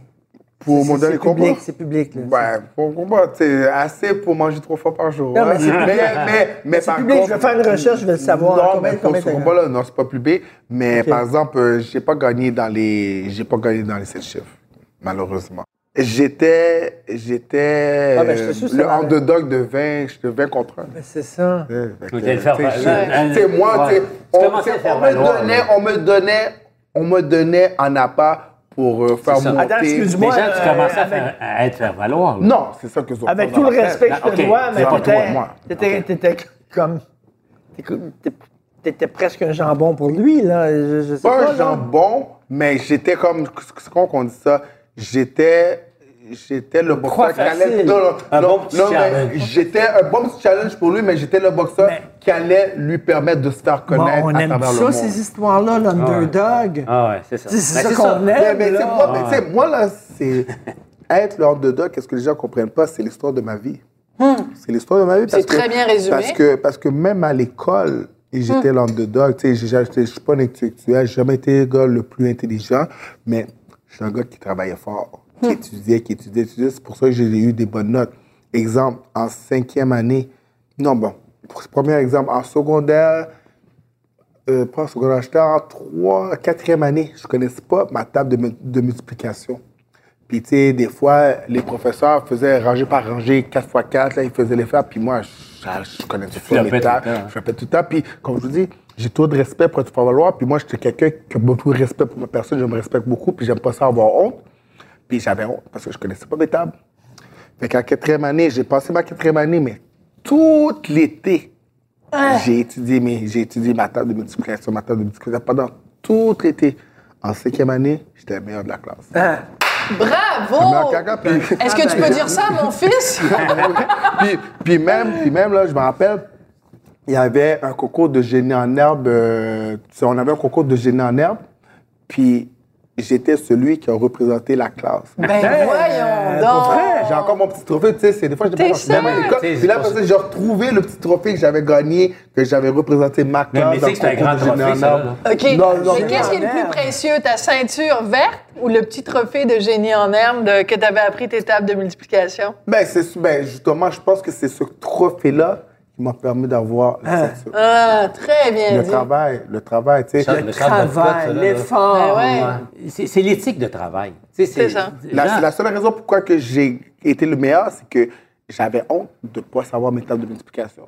Pour mon C'est- dernier c'est combat. public, c'est public, là. Ouais, pour mon combat, sais, assez pour manger trois fois par jour. Non, hein. mais c'est public. mais, mais C'est par public, contre- je vais faire une recherche, je vais le savoir. Non, Combien- mais pour ce combat-là, non, c'est pas public. Mais Ok. par exemple, euh, j'ai pas gagné dans les, j'ai pas gagné dans les sept chiffres, malheureusement. J'étais, j'étais Ah, ben, c'est le underdog de 20, j'étais 20 contre 1. Mais c'est ça. Sais, moi, on, me donnait, on me donnait, on me donnait en appât pour euh, faire ça. monter. Attends, excuse-moi. Déjà, tu euh, commençais à, faire- à être faire valoir. là. Non, c'est ça que je Avec tout le respect que je te Ok, dois, mais c'est pas t'étais- toi, moi. t'étais comme... t'étais- presque un jambon pour lui, là. Je, je sais pas pas, un là. jambon, mais j'étais comme. C'est comment qu'on dit ça? J'étais. J'étais le boxeur qui allait. Non, non, Un non, bon mais challenge. J'étais un bon petit challenge pour lui, mais j'étais le boxeur Mais- qui allait lui permettre de se faire Bon, connaître on à aime travers le ça, monde. ces histoires-là, l'underdog. Ah ouais, c'est ça. C'est ça c'est qu'on aime, mais tu sais, là. moi, là, c'est. [laughs] Être le underdog, qu'est-ce que les gens ne comprennent pas, c'est l'histoire de ma vie. C'est l'histoire de ma vie. C'est très bien résumé. Parce que, parce que même à l'école, j'étais l'underdog. Tu sais, je ne suis pas un intellectuel, j'ai jamais été le gars le plus intelligent, mais je suis un gars qui travaillait fort, qui étudiait, qui étudiait, étudiait. C'est pour ça que j'ai eu des bonnes notes. Exemple, en cinquième année, non, bon, pour ce premier exemple, en secondaire, euh, pas en secondaire, j'étais en trois, quatrième année, je connaissais pas ma table de, mu- de multiplication. Puis, tu sais, des fois, les professeurs faisaient rangée par rangée, 4 x 4, là, ils faisaient les faire, puis moi, je, je connaissais pas les tables. tout le temps, hein. Je flippais tout le temps. Puis, comme je vous dis, j'ai trop de respect pour être valoir, puis moi, j'étais quelqu'un qui a beaucoup de respect pour ma personne, je me respecte beaucoup, puis j'aime pas ça avoir honte. Puis j'avais honte parce que je connaissais pas mes tables. Fait qu'en quatrième année, j'ai passé ma quatrième année, mais tout l'été, j'ai étudié, mes- j'ai étudié ma table de multiplication, ma table de multiplication pendant tout l'été. En cinquième année, j'étais le meilleur de la classe. Ah, Bravo! Est-ce que tu peux dire ça à mon fils? [laughs] puis, puis même, puis même là, je me rappelle, il y avait un concours de génie en herbe. euh, tu sais, on avait un concours de génie en herbe, puis j'étais celui qui a représenté la classe. Ben voyons donc! vrai? J'ai encore mon petit trophée, tu sais, c'est des fois, je T'es pas sûr? à l'école. T'sais, Puis là, pas ça, j'ai retrouvé le petit trophée que j'avais gagné, que j'avais représenté ma Mais- classe. mais dans c'est que un grand trophée, en ça, herbe. OK. Non, non, Mais qu'est-ce qui est le plus précieux, ta ceinture verte ou le petit trophée de génie en herbe de- que tu avais appris tes tables de multiplication? Ben, c'est, ben, justement, je pense que c'est ce trophée-là qui m'a permis d'avoir ceinture. Ah, très bien Le dit. travail, le travail, tu sais. Le travail, l'effort. Ben ouais. Ouais. C'est l'éthique de travail. C'est ça. La, seule raison pourquoi que j'ai été le meilleur, c'est que j'avais honte de ne pas savoir mes tables de multiplication.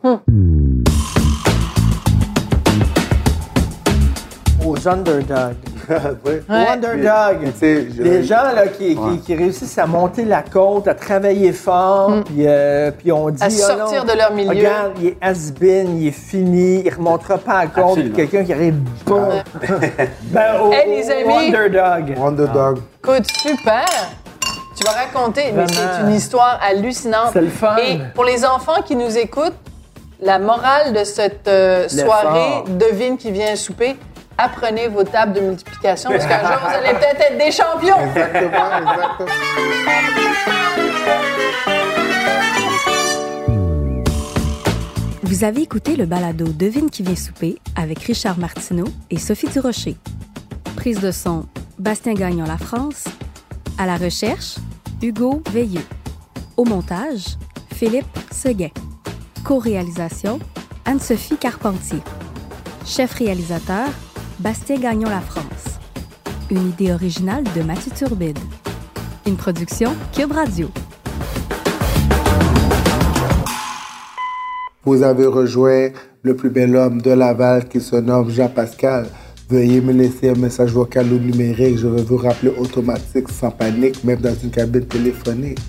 Aux underdogs. Ouais. [laughs] Sais, je- Les gens là, qui, qui- qui réussissent à monter la côte, à travailler fort, puis, euh, puis on dit... À sortir Ah non, de leur milieu. Regarde, il est has-been, il est fini, il remontera pas à la côte. Quelqu'un qui arrive bon. [laughs] ben, au, Hey, les amis. underdog. Underdog. Écoute, super! Tu vas raconter, mais c'est une histoire hallucinante. C'est le fun. Et pour les enfants qui nous écoutent, la morale de cette euh, soirée, devine qui vient souper, apprenez vos tables de multiplication parce qu'un jour, vous allez peut-être être des champions. Vous avez écouté le balado Devine qui vient souper avec Richard Martineau et Sophie Durocher. Prise de son, Bastien Gagnon La France. À la recherche, Hugo Veilleux. Au montage, Philippe Seguin. Co-réalisation, Anne-Sophie Carpentier. Chef réalisateur, Bastien Gagnon La France. Une idée originale de Mathieu Turbide. Une production Cube Radio. Vous avez rejoint le plus bel homme de Laval qui se nomme Jean-Pascal. Veuillez me laisser un message vocal ou numérique. Je vais vous rappeler automatique, sans panique, même dans une cabine téléphonique.